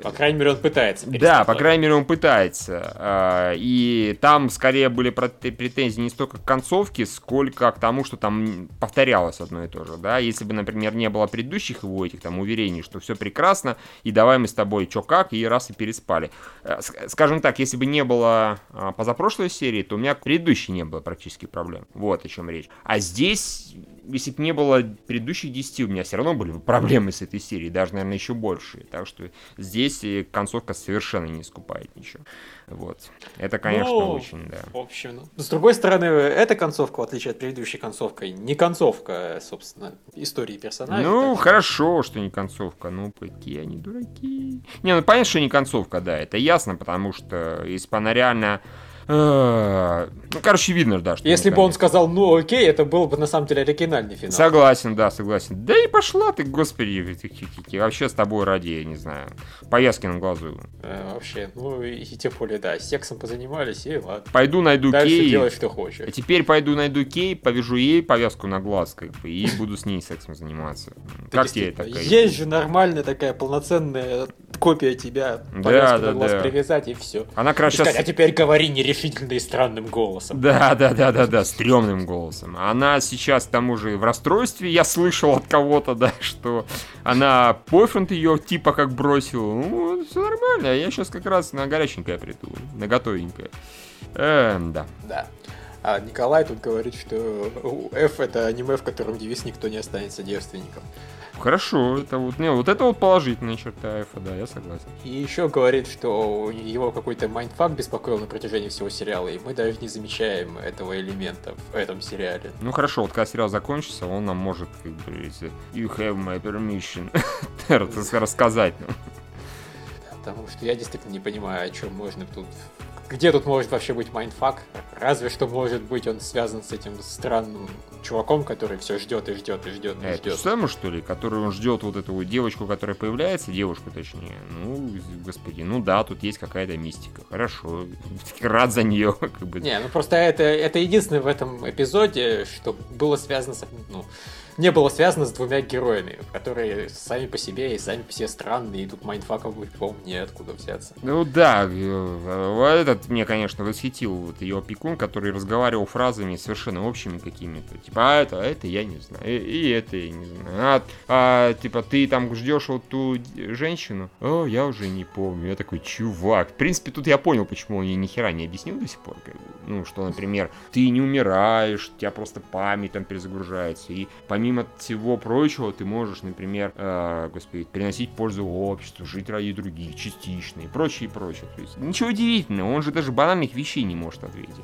По крайней мере, он пытается. Да, по крайней мере, он пытается. А, и там скорее были претензии не столько к концовке, сколько к тому, что там повторялось одно и то же. Да? Если бы, например, не было предыдущих его этих там уверений, что все прекрасно, и давай мы с тобой чё как, и раз и переспали. Э, скажем так, если бы не было а, позапрошлой серии, то у меня предыдущей не было практически проблем. Вот о чем речь. А здесь если бы не было предыдущих 10, у меня все равно были проблемы с этой серией, даже, наверное, еще большие. Так что здесь концовка совершенно не искупает ничего. Вот. Это, конечно, ну, очень, да. В общем, ну, с другой стороны, эта концовка, в отличие от предыдущей концовки, не концовка, собственно, истории персонажа. Ну, хорошо, что не концовка. Ну, какие они дураки. Не, ну, понятно, что не концовка, да, это ясно, потому что если бы она реально Э, ну, короче, видно, да. Что Если бы он сказал, ну окей, это был бы на самом деле оригинальный финал. Согласен, да, согласен. Да и пошла ты, господи, вообще с тобой ради, я не знаю, повязки на глазу. Э, вообще, ну и тем более, да, сексом позанимались, и ладно. Пойду найду Дальше Кей. делай, что хочешь. А теперь пойду найду Кей, повяжу ей повязку на глаз, как бы, и буду с ней сексом заниматься. Как тебе такая? Есть же нормальная такая полноценная копия тебя, повязку на глаз привязать, и все. Она, короче. А теперь говори не решительно и странным голосом. Да, да, да, да, да, стрёмным голосом. Она сейчас к тому же в расстройстве, я слышал от кого-то, да, что она бойфренд ее типа как бросил. Ну, все нормально, я сейчас как раз на горяченькое приду, на готовенькое. Эм, да. Да. А Николай тут говорит, что F это аниме, в котором девиз никто не останется девственником. Хорошо, это вот, не, вот это вот положительная черта Эфа, да, я согласен. И еще говорит, что его какой-то mindfuck беспокоил на протяжении всего сериала, и мы даже не замечаем этого элемента в этом сериале. Ну хорошо, вот когда сериал закончится, он нам может, как бы, если you have my permission, [laughs] рассказать нам. Потому что я действительно не понимаю, о чем можно тут где тут может вообще быть mindfuck? Разве что может быть он связан с этим странным чуваком, который все ждет и ждет и ждет и ждет. Самое что ли, который он ждет вот эту девочку, которая появляется, девушку точнее. Ну, господи, ну да, тут есть какая-то мистика. Хорошо, [laughs] рад за нее. [laughs] Как бы. Не, ну просто это, это единственное в этом эпизоде, что было связано с, ну, не было связано с двумя героями, которые сами по себе и сами по себе странные, и тут майндфаков быть, по неоткуда взяться. Ну да, э, этот мне, конечно, восхитил вот ее опекун, который разговаривал фразами совершенно общими какими-то. Типа, а это, а это я не знаю, и, и это я не знаю. А, а типа, ты там ждешь вот ту женщину? О, я уже не помню. Я такой, чувак. В принципе, тут я понял, почему он ей ни хера не объяснил до сих пор. Ну, что, например, ты не умираешь, у тебя просто память там перезагружается, и помимо всего прочего, ты можешь, например, э, господи, приносить пользу обществу, жить ради других, частично и прочее, и прочее. То есть ничего удивительного, он же даже банальных вещей не может ответить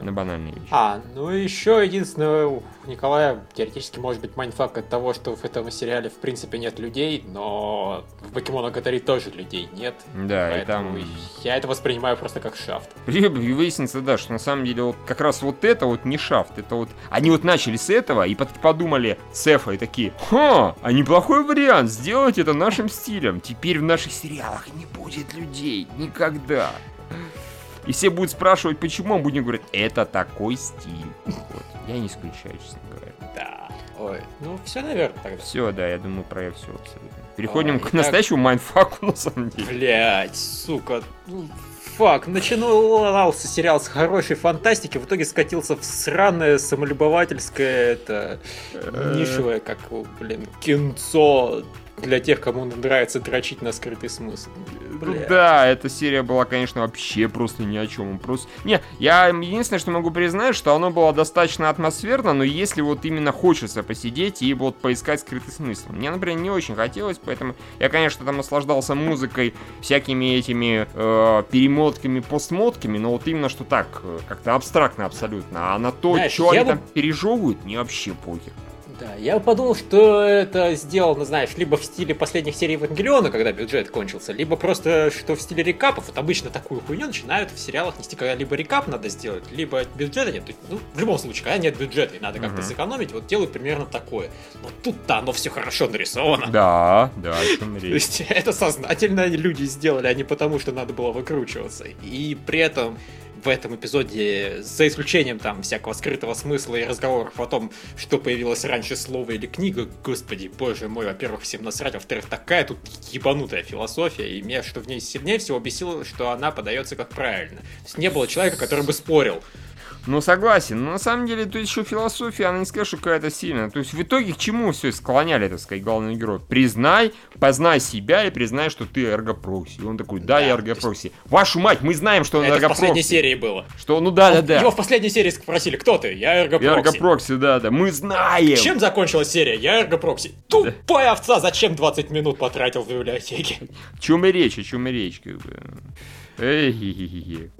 на банальные вещи. А, ну еще единственное, у Николая теоретически может быть mindfuck от того, что в этом сериале в принципе нет людей, но в Покемона Гатари тоже людей нет. Да, и там... Я это воспринимаю просто как шафт. И выяснится, да, что на самом деле вот как раз вот это вот не шафт, это вот... Они вот начали с этого и подумали с Эфа и такие, ха, а неплохой вариант сделать это нашим стилем. Теперь в наших сериалах не будет людей никогда. И все будут спрашивать, почему, он будет говорить, это такой стиль. Вот. Я не исключаю, честно говоря. Да. Ой, ну все, наверное, тогда. Все, да, я думаю, про все абсолютно. Переходим Ой, к настоящему так... майнфаку, на самом деле. Блять, сука. Фак, начинался сериал с хорошей фантастики, в итоге скатился в сраное самолюбовательское, это, э. нишевое, как, блин, кинцо для тех, кому нравится дрочить на скрытый смысл. Бля. Да, эта серия была, конечно, вообще просто ни о чем. Просто... Не, я единственное, что могу признать, что оно было достаточно атмосферно, но если вот именно хочется посидеть и вот поискать скрытый смысл. Мне, например, не очень хотелось, поэтому я, конечно, там наслаждался музыкой, всякими этими э, перемотками, постмотками, но вот именно что так, э, как-то абстрактно абсолютно. А на то, Знаешь, что они бы... там пережевывают, мне вообще похер. Да, я подумал, что это сделано, знаешь, либо в стиле последних серий Евангелиона, когда бюджет кончился, либо просто что в стиле рекапов. Вот обычно такую хуйню начинают в сериалах нести, когда либо рекап надо сделать, либо бюджета нет. Ну, в любом случае, когда нет бюджета и надо как-то uh-huh. сэкономить, вот делают примерно такое. Но тут-то оно все хорошо нарисовано. Да, да, о. [laughs] То есть это сознательно люди сделали, а не потому, что надо было выкручиваться. И при этом в этом эпизоде, за исключением там всякого скрытого смысла и разговоров о том, что появилось раньше слово или книга, господи, боже мой, во-первых, всем насрать, во-вторых, такая тут ебанутая философия, и меня что в ней сильнее всего бесило, что она подается как правильно. То есть не было человека, который бы спорил ну, согласен. Но на самом деле, тут еще философия, она не скажешь, что какая-то сильная. То есть, в итоге, к чему все склоняли, так сказать, главный герой? Признай, познай себя и признай, что ты эргопрокси. И он такой, да, да я эргопрокси. Есть... Вашу мать, мы знаем, что он Это эргопрокси. в последней серии было. Что, ну да, да, да. Его в последней серии спросили, кто ты? Я эргопрокси. Я эргопрокси, да, да. Мы знаем. Чем закончилась серия? Я эргопрокси. Тупая да. овца, зачем 20 минут потратил в библиотеке? Чем и речь, о чем и речь, как бы.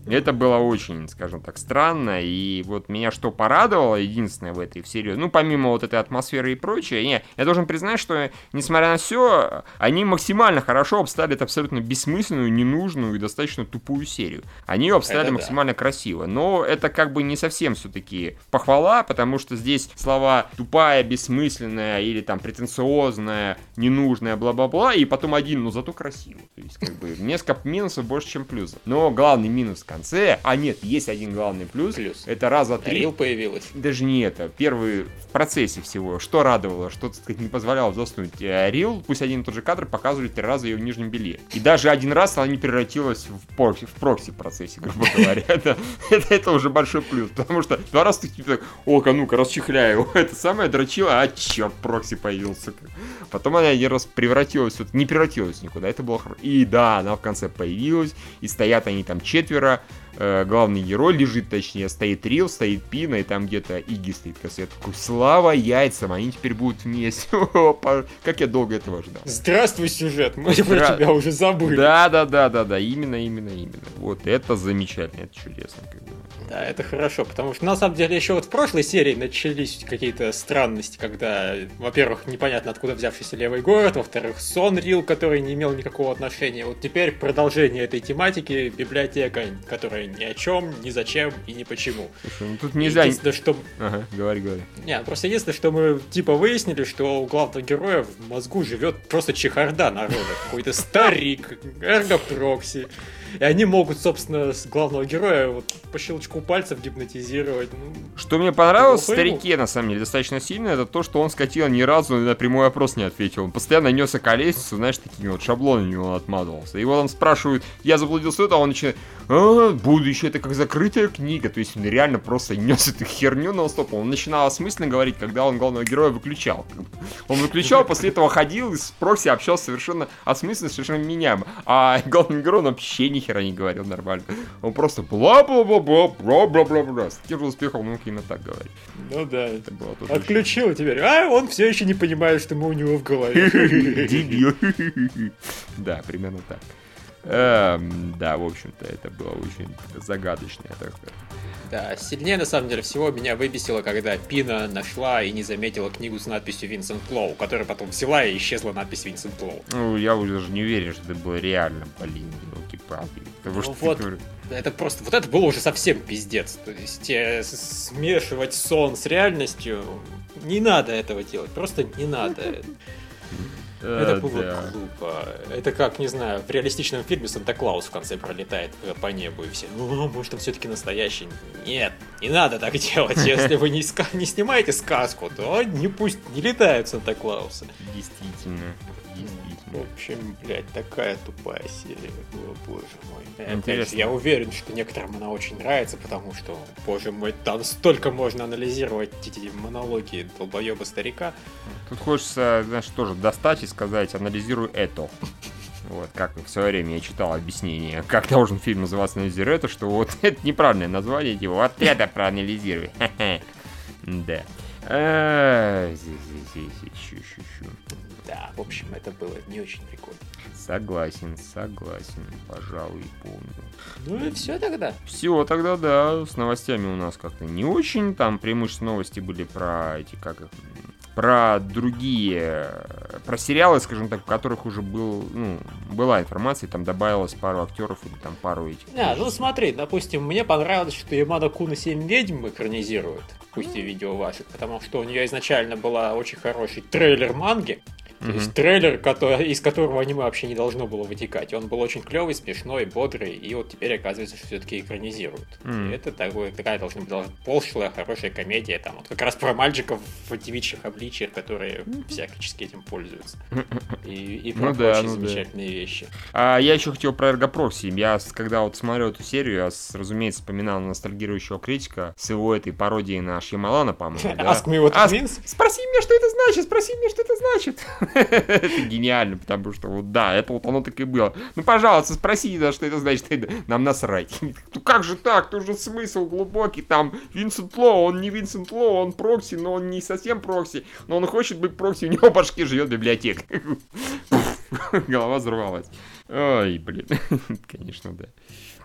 Это было очень, скажем так, странно. И вот меня что порадовало, единственное в этой серии, ну, помимо вот этой атмосферы и прочее, не, я должен признать, что, несмотря на все, они максимально хорошо обставили абсолютно бессмысленную, ненужную и достаточно тупую серию. Они ее обставили это максимально да. красиво. Но это как бы не совсем все-таки похвала, потому что здесь слова тупая, бессмысленная или там претенциозная, ненужная, бла-бла-бла, и потом один, но зато красиво. То есть, как бы, несколько минусов больше, чем плюс плюсов. Но главный минус в конце, а нет, есть один главный плюс. Плюс. Это раза три. Рил появилась. Даже не это. Первый в процессе всего. Что радовало, что, так сказать, не позволяло заснуть э, Рил, пусть один и тот же кадр показывали три раза ее в нижнем белье. И даже один раз она не превратилась в прокси, в прокси процессе, [laughs] грубо говоря. Это, это, это уже большой плюс, потому что два раза ты типа так, о-ка, ну-ка, расчехляю. [laughs] Это самое дрочило, а черт, прокси появился. Потом она один раз превратилась, не превратилась никуда, это было хорошо. И да, она в конце появилась, и стоят они там четверо, э, главный герой лежит, точнее, стоит Рил, стоит Пина, и там где-то Иги стоит. Я такой, слава яйцам, они теперь будут вместе. [laughs] как я долго этого ждал. Здравствуй, сюжет, мы Здра... про тебя уже забыли. Да, да, да, да, да, именно, именно, именно. Вот это замечательно, это чудесно. Как бы. Да, это хорошо, потому что на самом деле еще вот в прошлой серии начались какие-то странности, когда, во-первых, непонятно откуда взявшийся левый город, во-вторых, сон Рил, который не имел никакого отношения. Вот теперь продолжение этой тематики, библиотека, которая ни о чем, ни зачем и ни почему. Слушай, ну тут нельзя... Единственное, что... Ага, говори, говори. Не, просто единственное, что мы типа выяснили, что у главного героя в мозгу живет просто чехарда народа. Какой-то старик, эргопрокси. И они могут, собственно, главного героя вот по щелчку пальцев гипнотизировать. Ну, что мне понравилось в старике, на самом деле, достаточно сильно, это то, что он скатил ни разу на прямой вопрос не ответил. Он постоянно несся колесицу, знаешь, такими вот шаблонами он отмазывался. Его там спрашивают, я заблудился а он начинает, а, будущее это как закрытая книга. То есть он реально просто нес эту херню на стоп Он начинал осмысленно говорить, когда он главного героя выключал. Он выключал, после этого ходил и с прокси общался совершенно осмысленно, совершенно меняемо. А главный герой он вообще не нихера не говорил нормально. Он просто бла-бла-бла-бла-бла-бла-бла-бла. С тем же успехом он именно так говорить. Ну да. Это было тоже Отключил очень... теперь. А он все еще не понимает, что мы у него в голове. [laughs] Дебил. [laughs] Да, примерно так. Эм, да, в общем-то, это было очень загадочно, так сказать. Да, сильнее на самом деле всего меня выбесило, когда Пина нашла и не заметила книгу с надписью Винсент Лоу, которая потом взяла и исчезла надпись Винсент Лоу. Ну, я уже даже не уверен, что это было реально, блин, елки-палки. Ну, что вот, ты... это просто, вот это было уже совсем пиздец. То есть э, смешивать сон с реальностью, не надо этого делать, просто не надо. [laughs] Это было да. глупо. Это как, не знаю, в реалистичном фильме Санта-Клаус в конце пролетает по небу и все. Ну, может, он все-таки настоящий. Нет, не надо так делать. [laughs] Если вы не, не снимаете сказку, то не пусть не летают Санта-Клаусы. Действительно. В общем, блядь, такая тупая серия была, боже мой. Интересно. я уверен, что некоторым она очень нравится, потому что, боже мой, там столько можно анализировать эти монологи долбоеба старика. Тут хочется, знаешь, тоже достать и сказать, анализируй это. Вот, как в свое время я читал объяснение, как должен фильм называться «Анализируй это», что вот [laughs] это неправильное название, типа, вот это проанализируй. [laughs] Да. Да, в общем, это было не очень прикольно. Согласен, согласен, пожалуй, помню. Ну и все тогда. Все тогда, да. С новостями у нас как-то не очень. Там преимущество новости были про эти, как их, про другие, про сериалы, скажем так, в которых уже был, ну, была информация, там добавилось пару актеров или там пару этих. А, ну смотри, допустим, мне понравилось, что Ямада Куна 7 ведьм экранизирует, пусть и видео ваших, потому что у нее изначально была очень хороший трейлер манги, то mm-hmm. есть трейлер, который, из которого аниме вообще не должно было вытекать. Он был очень клевый, смешной, бодрый, и вот теперь оказывается, что все-таки экранизируют. Mm-hmm. И это такое, такая должна быть полшлая, хорошая комедия, там вот как раз про мальчиков в девичьих обличиях, которые всячески этим пользуются. [laughs] И, и про ну, да, ну, замечательные да. вещи. А я еще хотел про Эргопрокси. Я, когда вот смотрел эту серию, я, разумеется, вспоминал ностальгирующего критика с его этой пародией на Шьямалана, по-моему. [laughs] Да? Ask me what it means? Спроси меня, что это значит, спроси меня, что это значит. [laughs] Это гениально, потому что вот да, это вот оно так и было. Ну, пожалуйста, спроси, да, что это значит. Нам насрать. Ну как же так? Тут же смысл глубокий. Там Винсент Лоу, он не Винсент Лоу, он прокси, но он не совсем прокси. Но он хочет быть прокси, у него в башке живет библиотека. Голова взорвалась. Ой, блин. [laughs] Конечно, да.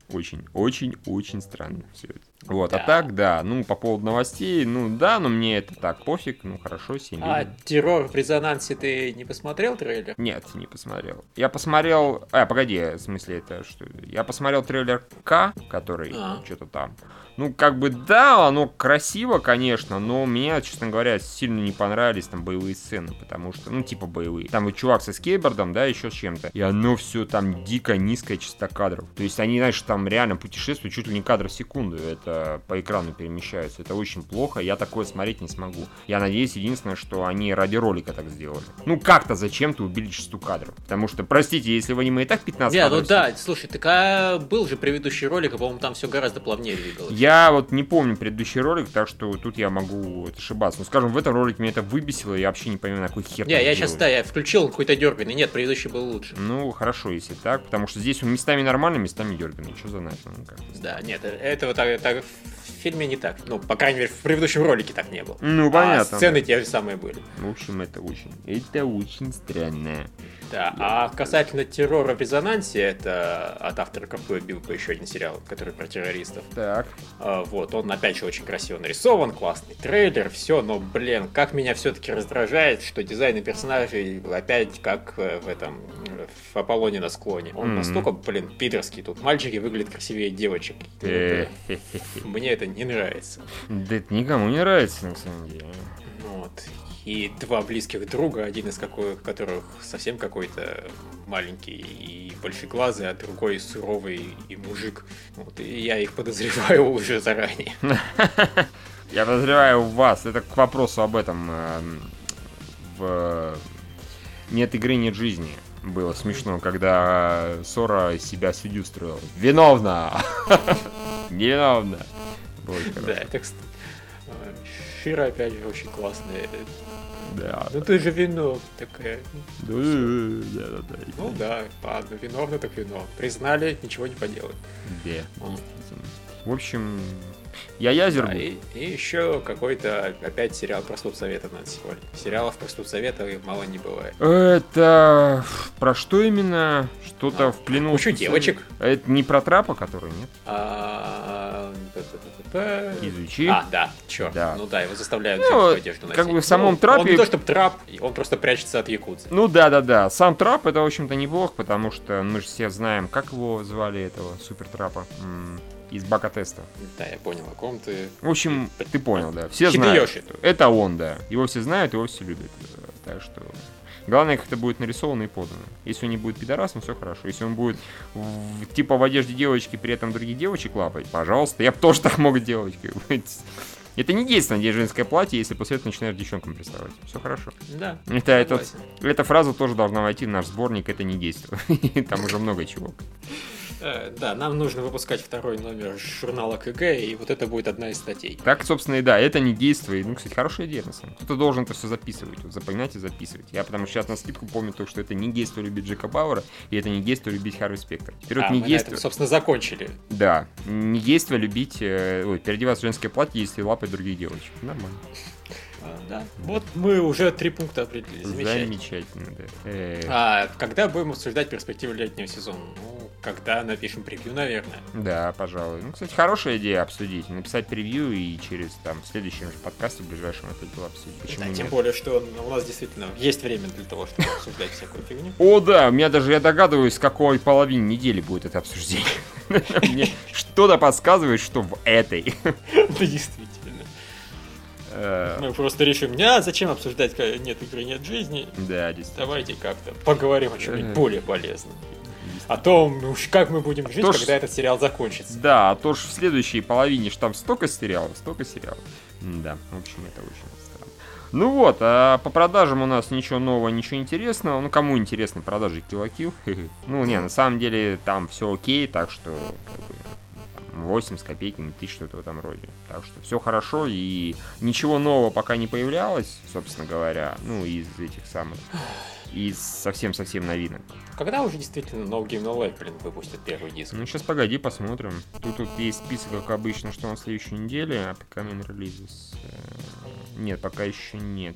Очень, очень, очень странно все это. Вот, а да. а так, да, ну, по поводу новостей, ну, да, но мне это так пофиг, ну, хорошо, 7 А террор в резонансе ты не посмотрел трейлер? Нет, не посмотрел. Я посмотрел, а, погоди, в смысле это что? Я посмотрел трейлер К, который а. что-то там. Ну, как бы, да, оно красиво, конечно, но мне, честно говоря, сильно не понравились там боевые сцены, потому что, ну, типа боевые. Там вот чувак со скейбордом, да, еще с чем-то. И оно все там дико низкая частота кадров. То есть они, знаешь, там реально путешествуют чуть ли не кадр в секунду. Это по экрану перемещаются. Это очень плохо, я такое смотреть не смогу. Я надеюсь, единственное, что они ради ролика так сделали. Ну, как-то зачем-то убили частоту кадров. Потому что, простите, если в аниме и так 15 Не, ну да, слушай, так а был же предыдущий ролик, а, по-моему, там все гораздо плавнее двигалось. Я вот не помню предыдущий ролик, так что тут я могу ошибаться. Но, скажем, в этом ролике меня это выбесило, я вообще не понимаю, на какой хер Не, я сейчас, да, я включил какой-то дерганый. Нет, предыдущий был лучше. Ну, хорошо, если так, потому что здесь он местами нормальный, местами дерганый. Что за нафиг? Ну, да, нет, этого так, так в фильме не так. Ну, по крайней мере, в предыдущем ролике так не было. Ну, понятно. А сцены те же самые были. В общем, это очень, это очень странно. Да, а касательно террора в резонансе, это от автора Ковбоя Билка еще один сериал, который про террористов. Так. А, вот, он опять же очень красиво нарисован, классный трейлер, все, но, блин, как меня все-таки раздражает, что дизайн персонажей опять как в этом, в Аполлоне на склоне. Он mm-hmm. настолько, блин, пидорский. Тут мальчики выглядят красивее девочек. [laughs] Мне это не нравится. Да это никому не нравится, на самом деле. Вот и два близких друга, один из каких, которых совсем какой-то маленький и большеглазый, а другой суровый и мужик. Вот, и я их подозреваю [laughs] уже заранее. [laughs] Я подозреваю вас. Это к вопросу об этом. Эм, в нет игры, нет жизни. Было смешно, когда Сора себя судью строил. Виновна! [laughs] Невиновна! Да, кстати, Шира, опять же, очень классная Да. Ну ты же вино такая. Да, да, да. Ну да, ладно, виновно так вино. Признали, ничего не поделать. Да. В общем, я язер Да, и, и еще какой-то опять сериал про совета надо сегодня. Сериалов про совета мало не бывает. Это про что именно? Что-то А, в плену. кучу девочек. Это не про трапа, который нет? А. Изучи. А, да, черт. Да. Ну да, его заставляют Ну, одежду как носить. бы в самом Ну, трапе- Он не то, чтобы трап, он просто прячется от якудзы. Ну да, да, да. Сам трап это, в общем-то, неплохо, потому что мы же все знаем, как его звали этого супер трапа из бака теста. Да, я понял, о ком ты. В общем, ты понял, да. Все знают. Это он, да. Его все знают, его все любят. Так что. Главное, как это будет нарисовано и подано. Если он не будет пидорасом, все хорошо. Если он будет в- типа в одежде девочки, при этом других девочек лапать, пожалуйста, я бы тоже так мог делать. Это не действенно надеть женское платье, если после этого начинаешь девчонкам приставать. Все хорошо. Да. Это, это, согласен. эта фраза тоже должна войти в наш сборник, это не действие. [laughs] Там уже много чего. Э, Да, нам нужно выпускать второй номер журнала КГ, и вот это будет одна из статей. Так, собственно, и да, это не действие. Ну, кстати, хорошая идея, на самом деле. Кто-то должен это все записывать, вот, запоминать и записывать. Я потому что сейчас на скидку помню только, что это не действие любить Джека Бауэра, и это не действие любить Харви Спектр. Вот А, не мы на этом, собственно, закончили. Да, не действие любить... э, ой, переодеваться в женское платье, если лапать других девочек. Нормально. Да. Вот мы уже три пункта определили. Замечательно. Замечательно, да. Э, А когда будем обсуждать перспективы летнего сезона? Ну, когда напишем превью, наверное. Да, пожалуй. Ну, кстати, хорошая идея обсудить. Написать превью и через там в следующем же подкасте в ближайшем это дело обсудить. Почему Да, тем нет? более, что у нас действительно есть время для того, чтобы обсуждать всякую фигню. О, да, у меня даже, я догадываюсь, какой половине недели будет это обсуждение. [laughs] Мне что-то подсказывает, что в этой. [laughs] Да, действительно. Э, Мы просто решим, а зачем обсуждать, когда нет игры, нет жизни? Да, действительно. Давайте как-то поговорим о чем-нибудь Ага. более полезном. О том, ну, уж как мы будем жить, ж- когда этот сериал закончится. Да, а то ж в следующей половине ж там столько сериалов, столько сериалов. Да, в общем, это очень странно. Ну вот, а по продажам у нас ничего нового, ничего интересного. Ну, кому интересны продажи Kill? [laughs] Ну, не, на самом деле там все окей, так что как бы, 8 с копейками, тысяч что-то в этом роде. Так что все хорошо, и ничего нового пока не появлялось, собственно говоря, ну, из этих самых, из совсем-совсем новинок. Когда уже действительно No Game No Life, блин, выпустят первый диск? Ну, сейчас погоди, посмотрим. Тут, тут есть список, как обычно, что на следующей неделе, а пока э, Нет, пока еще нет.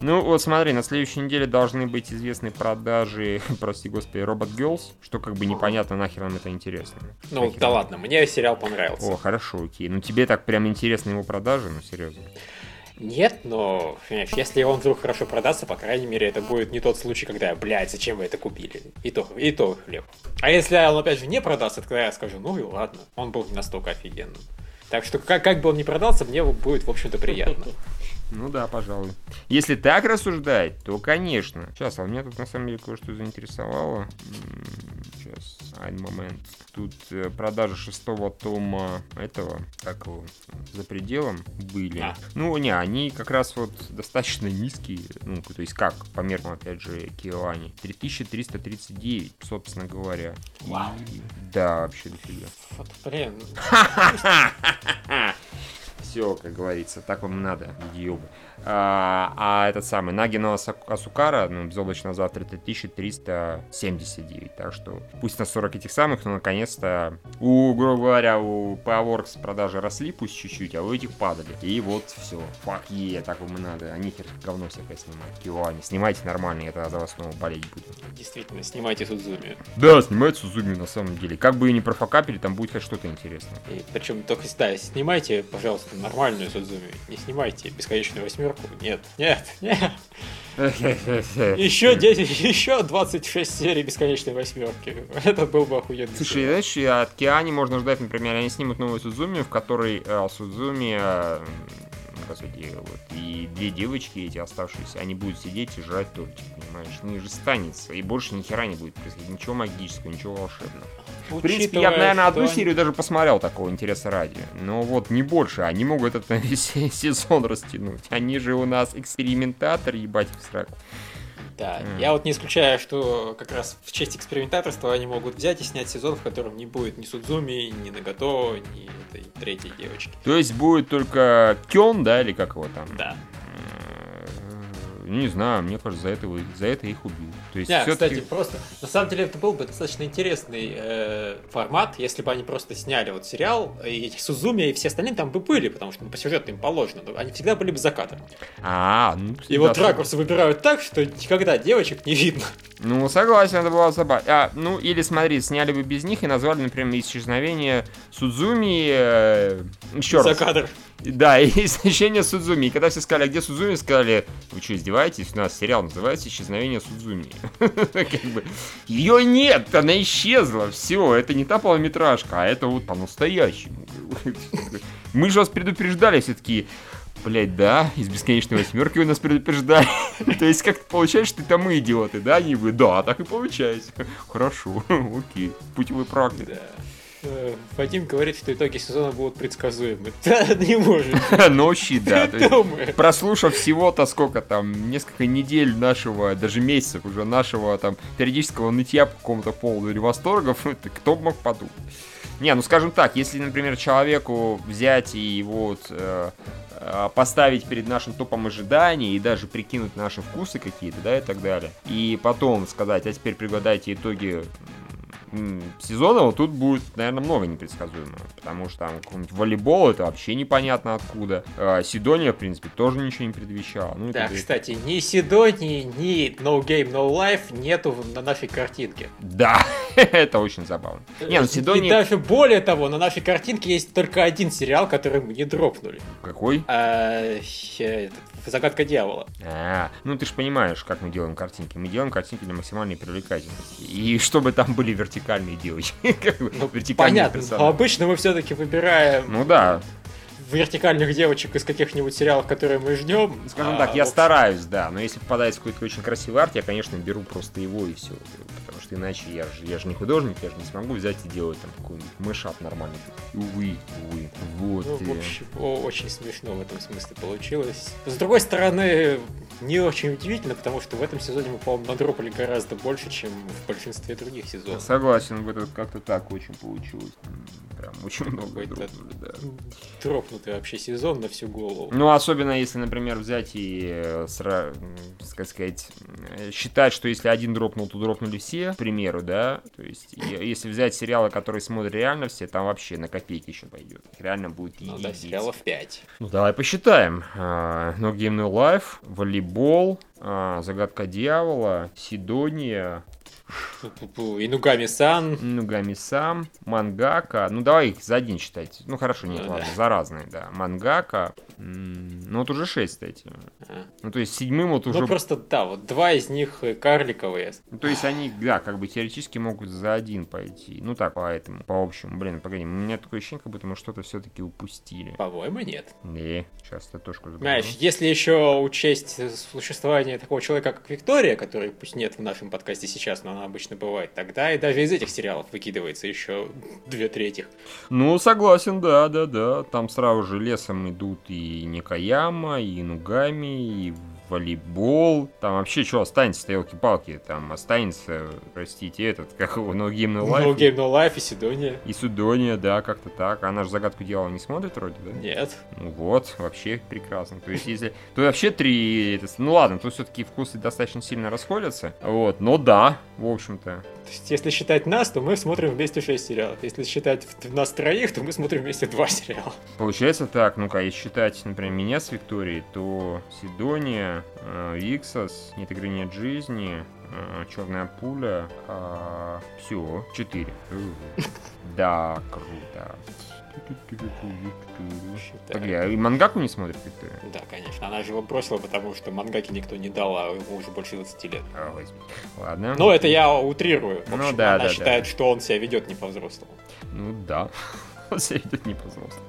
Ну, вот смотри, на следующей неделе должны быть известны продажи, [laughs] прости господи, Robot Girls, что как бы непонятно, нахер нам это интересно. Ну, Нахер да нам- ладно, мне сериал понравился. О, хорошо, окей. Ну, тебе так прям интересны его продажи, ну, серьезно. Нет, но, понимаешь, если он вдруг хорошо продастся, по крайней мере, это будет не тот случай, когда, блядь, зачем вы это купили? И то, и то хлеб. А если он, опять же, не продастся, тогда я скажу, ну и ладно, он был не настолько офигенным. Так что, как, как бы он ни продался, мне будет, в общем-то, приятно. [laughs] Ну да, пожалуй. Если так рассуждать, то конечно. Сейчас, а меня тут на самом деле кое-что заинтересовало. Сейчас, один момент. Тут э, продажи шестого тома этого, как его, за пределом были. А. Ну, не, они как раз вот достаточно низкие. Ну, то есть как, по меркам, опять же, Киоани. 3339, собственно говоря. И- Вау. Да, вообще дофига. Вот, блин, [laughs] [laughs] Все, как говорится, так вам надо, идиобы. А, а этот самый Нагино Асукара, ну, безоблачно завтра 3379. Так что пусть на 40 этих самых, но наконец-то у, грубо говоря, у Powerworks продажи росли пусть чуть-чуть, а у этих падали. И вот все. Фак е, так вам и надо. А нихер говно всякое снимать. Киоани. Снимайте нормально, я тогда за вас снова болеть буду. действительно, снимайте Судзуми. Да, снимайте Сузуми на самом деле. Как бы и не профокапили, там будет хоть что-то интересное. И причем только, да, снимайте, пожалуйста, нормальную Судзуми. Не снимайте бесконечную восьмерку. Нет, нет, нет. [laughs] Еще 10, еще 26 серий бесконечной восьмерки. Это был бы охуенный. Слушай, знаешь, и от Киани можно ждать, например, они снимут новую Судзуми, в которой э, Судзуми, э, господи, вот, и две девочки эти оставшиеся, они будут сидеть и жрать тортик, понимаешь? Не же станется, и больше ни хера не будет происходить, ничего магического, ничего волшебного. В принципе, я бы, Учитывая, наверное, одну что серию даже посмотрел такого интереса ради. Но вот не больше, они могут это на весь [laughs] сезон растянуть. Они же у нас экспериментатор, ебать их в сраку. Да, М. я вот не исключаю, что как раз в честь экспериментаторства они могут взять и снять сезон, в котором не будет ни Судзуми, ни Нагато, ни этой третьей девочки. То есть будет только Кён, да, или как его там? Да. Не знаю, мне кажется, за это, за это их убьют. То есть всё-таки- кстати, просто, на самом деле, это был бы достаточно интересный э, формат, если бы они просто сняли вот сериал, и Сузуми и все остальные там бы были, потому что ну, по сюжету им положено, но они всегда были бы за кадром. А, ну, И да, вот сог- ракурсы выбирают так, что никогда девочек не видно. Ну, согласен, это было забавно. А, ну, или смотри, сняли бы без них и назвали, например, исчезновение Судзуми. э, еще за раз. кадр. Да, и [laughs] исчезновение Судзуми. И когда все сказали, а где Судзуми, сказали, вы что, издеваетесь? У нас сериал называется «Исчезновение Судзуми». [laughs] Ее нет, она исчезла, все, это не та полнометражка, а это вот по-настоящему. [laughs] Мы же вас предупреждали, все таки Блять, да, из бесконечной восьмерки вы нас предупреждали. [laughs] То есть как получается, что это мы идиоты, да, не вы? Да, так и получается. Хорошо, окей, путевой практик. Да. Э, Вадим говорит, что итоги сезона будут предсказуемы. [laughs] Да, не может. [laughs] Ночи, да. есть Думаю. прослушав всего-то сколько там, несколько недель нашего, даже месяцев уже нашего там периодического нытья по какому-то поводу или восторгов, [laughs] кто бы мог подумать. Не, ну скажем так, если, например, человеку взять и вот, э, э, поставить перед нашим топом ожиданий и даже прикинуть наши вкусы какие-то, да, и так далее, и потом сказать, а теперь пригадайте итоги сезона, вот тут будет, наверное, много непредсказуемого. Потому что там какой-нибудь волейбол, это вообще непонятно откуда. А, Сидония, в принципе, тоже ничего не предвещала. Ну, и Да, кстати, ни Сидони, ни No Game No Life нету на нашей картинке. Да, [laughs] это очень забавно. Не, ну И Сидония... даже более того, на нашей картинке есть только один сериал, который мы не дропнули. Какой? А, Загадка дьявола. А, ну ты же понимаешь, как мы делаем картинки. Мы делаем картинки для максимальной привлекательности. И чтобы там были вертикальные девочки. [laughs] вертикальные Понятно, но персонажи. обычно мы все-таки выбираем Ну да, вертикальных девочек из каких-нибудь сериалов, которые мы ждем. скажем А, так, я общем, стараюсь, да. Но если попадается какой-то очень красивый арт, я, конечно, беру просто его и все. Потому что иначе я же, я же не художник, я же не смогу взять и делать там какой-нибудь мышап нормальный. Увы, увы. Вот. Ну, в общем, очень смешно в этом смысле получилось. С другой стороны, не очень удивительно, потому что в этом сезоне мы, по-моему, надропали гораздо больше, чем в большинстве других сезонов. Согласен, вот это как-то так очень получилось. Прям очень много дропнули, да. Дропнутый вообще сезон на всю голову. Ну, особенно если, например, взять и, э, сра- как сказать, э, считать, что если один дропнул, то дропнули все, к примеру, да, то есть, если взять сериалы, которые смотрят реально все, там вообще на копейки еще пойдет. Реально будет Ну да, сериалов 5. Ну, давай посчитаем. А, No Game No Life, волейбол, а, Загадка дьявола, Сидония, Инугами-сан. Нугами Сам, Мангака. Ну, давай их за один считать. Ну, хорошо, нет, Ну, ладно, за разные, да. Мангака. Ну, вот уже шесть, кстати. А. Ну, то есть седьмым вот уже... Ну просто, да, вот два из них э, карликовые. Ну, то есть они, да, как бы теоретически могут за один пойти. Ну, так, поэтому, по общему. Блин, погоди, у меня такое ощущение, как будто мы что-то все-таки упустили. По-моему, нет. Не, сейчас татошку заберу. Знаешь, если еще учесть существование такого человека, как Виктория, который пусть нет в нашем подкасте сейчас, но она обычно бывает, тогда и даже из этих сериалов выкидывается еще две трети. Ну, согласен, да, да, да. Там сразу же лесом идут и Никаяма, и Нугами, и волейбол. Там вообще что останется, елки-палки? Там останется, простите, этот, как его, No Game No Life. No Game No Life и Сидония. И Судония, да, как-то так. Она же загадку дьявола не смотрит вроде, да? Нет. Ну вот, вообще прекрасно. То есть, если... То вообще три... это- Ну ладно, то все-таки вкусы достаточно сильно расходятся. Вот, но да, в общем-то. То есть, если считать нас, то мы смотрим вместе шесть сериалов. Если считать нас троих, то мы смотрим вместе два сериала. Получается так, ну-ка, если считать, например, меня с Викторией, то Сидония, э, Виксас, Нет игры, нет жизни, Черная пуля, все, четыре. [laughs] Да, круто. Погоди, а и мангаку не смотрит Виктория? Да, конечно. Она же его бросила, потому что мангаки никто не дал, а ему уже больше 20 лет. А. Ладно. Но это я утрирую. В Ну общем, да, она да, считает, что он себя ведет не по-взрослому. Ну да. [laughs] Он себя ведет не по-взрослому.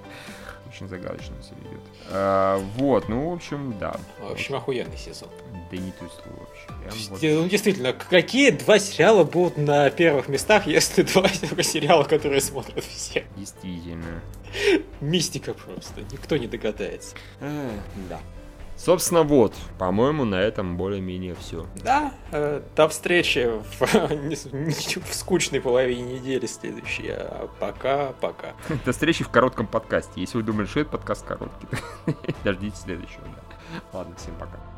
Очень загадочно себя ведет. А, вот, ну, в общем, да. В общем, охуенный сезон. Да не то слово вообще. Прям вот. Ну, действительно, какие два сериала будут на первых местах, [laughs] если два [laughs] сериала, которые смотрят все? Действительно. Мистика просто, никто не догадается. Да. Собственно, вот, по-моему, на этом более-менее все. Да, э, до встречи в, [laughs] в скучной половине недели следующей. А пока-пока. [laughs] До встречи в коротком подкасте. Если вы думали, что это подкаст короткий, [laughs] дождитесь следующего. Да. Ладно, всем пока.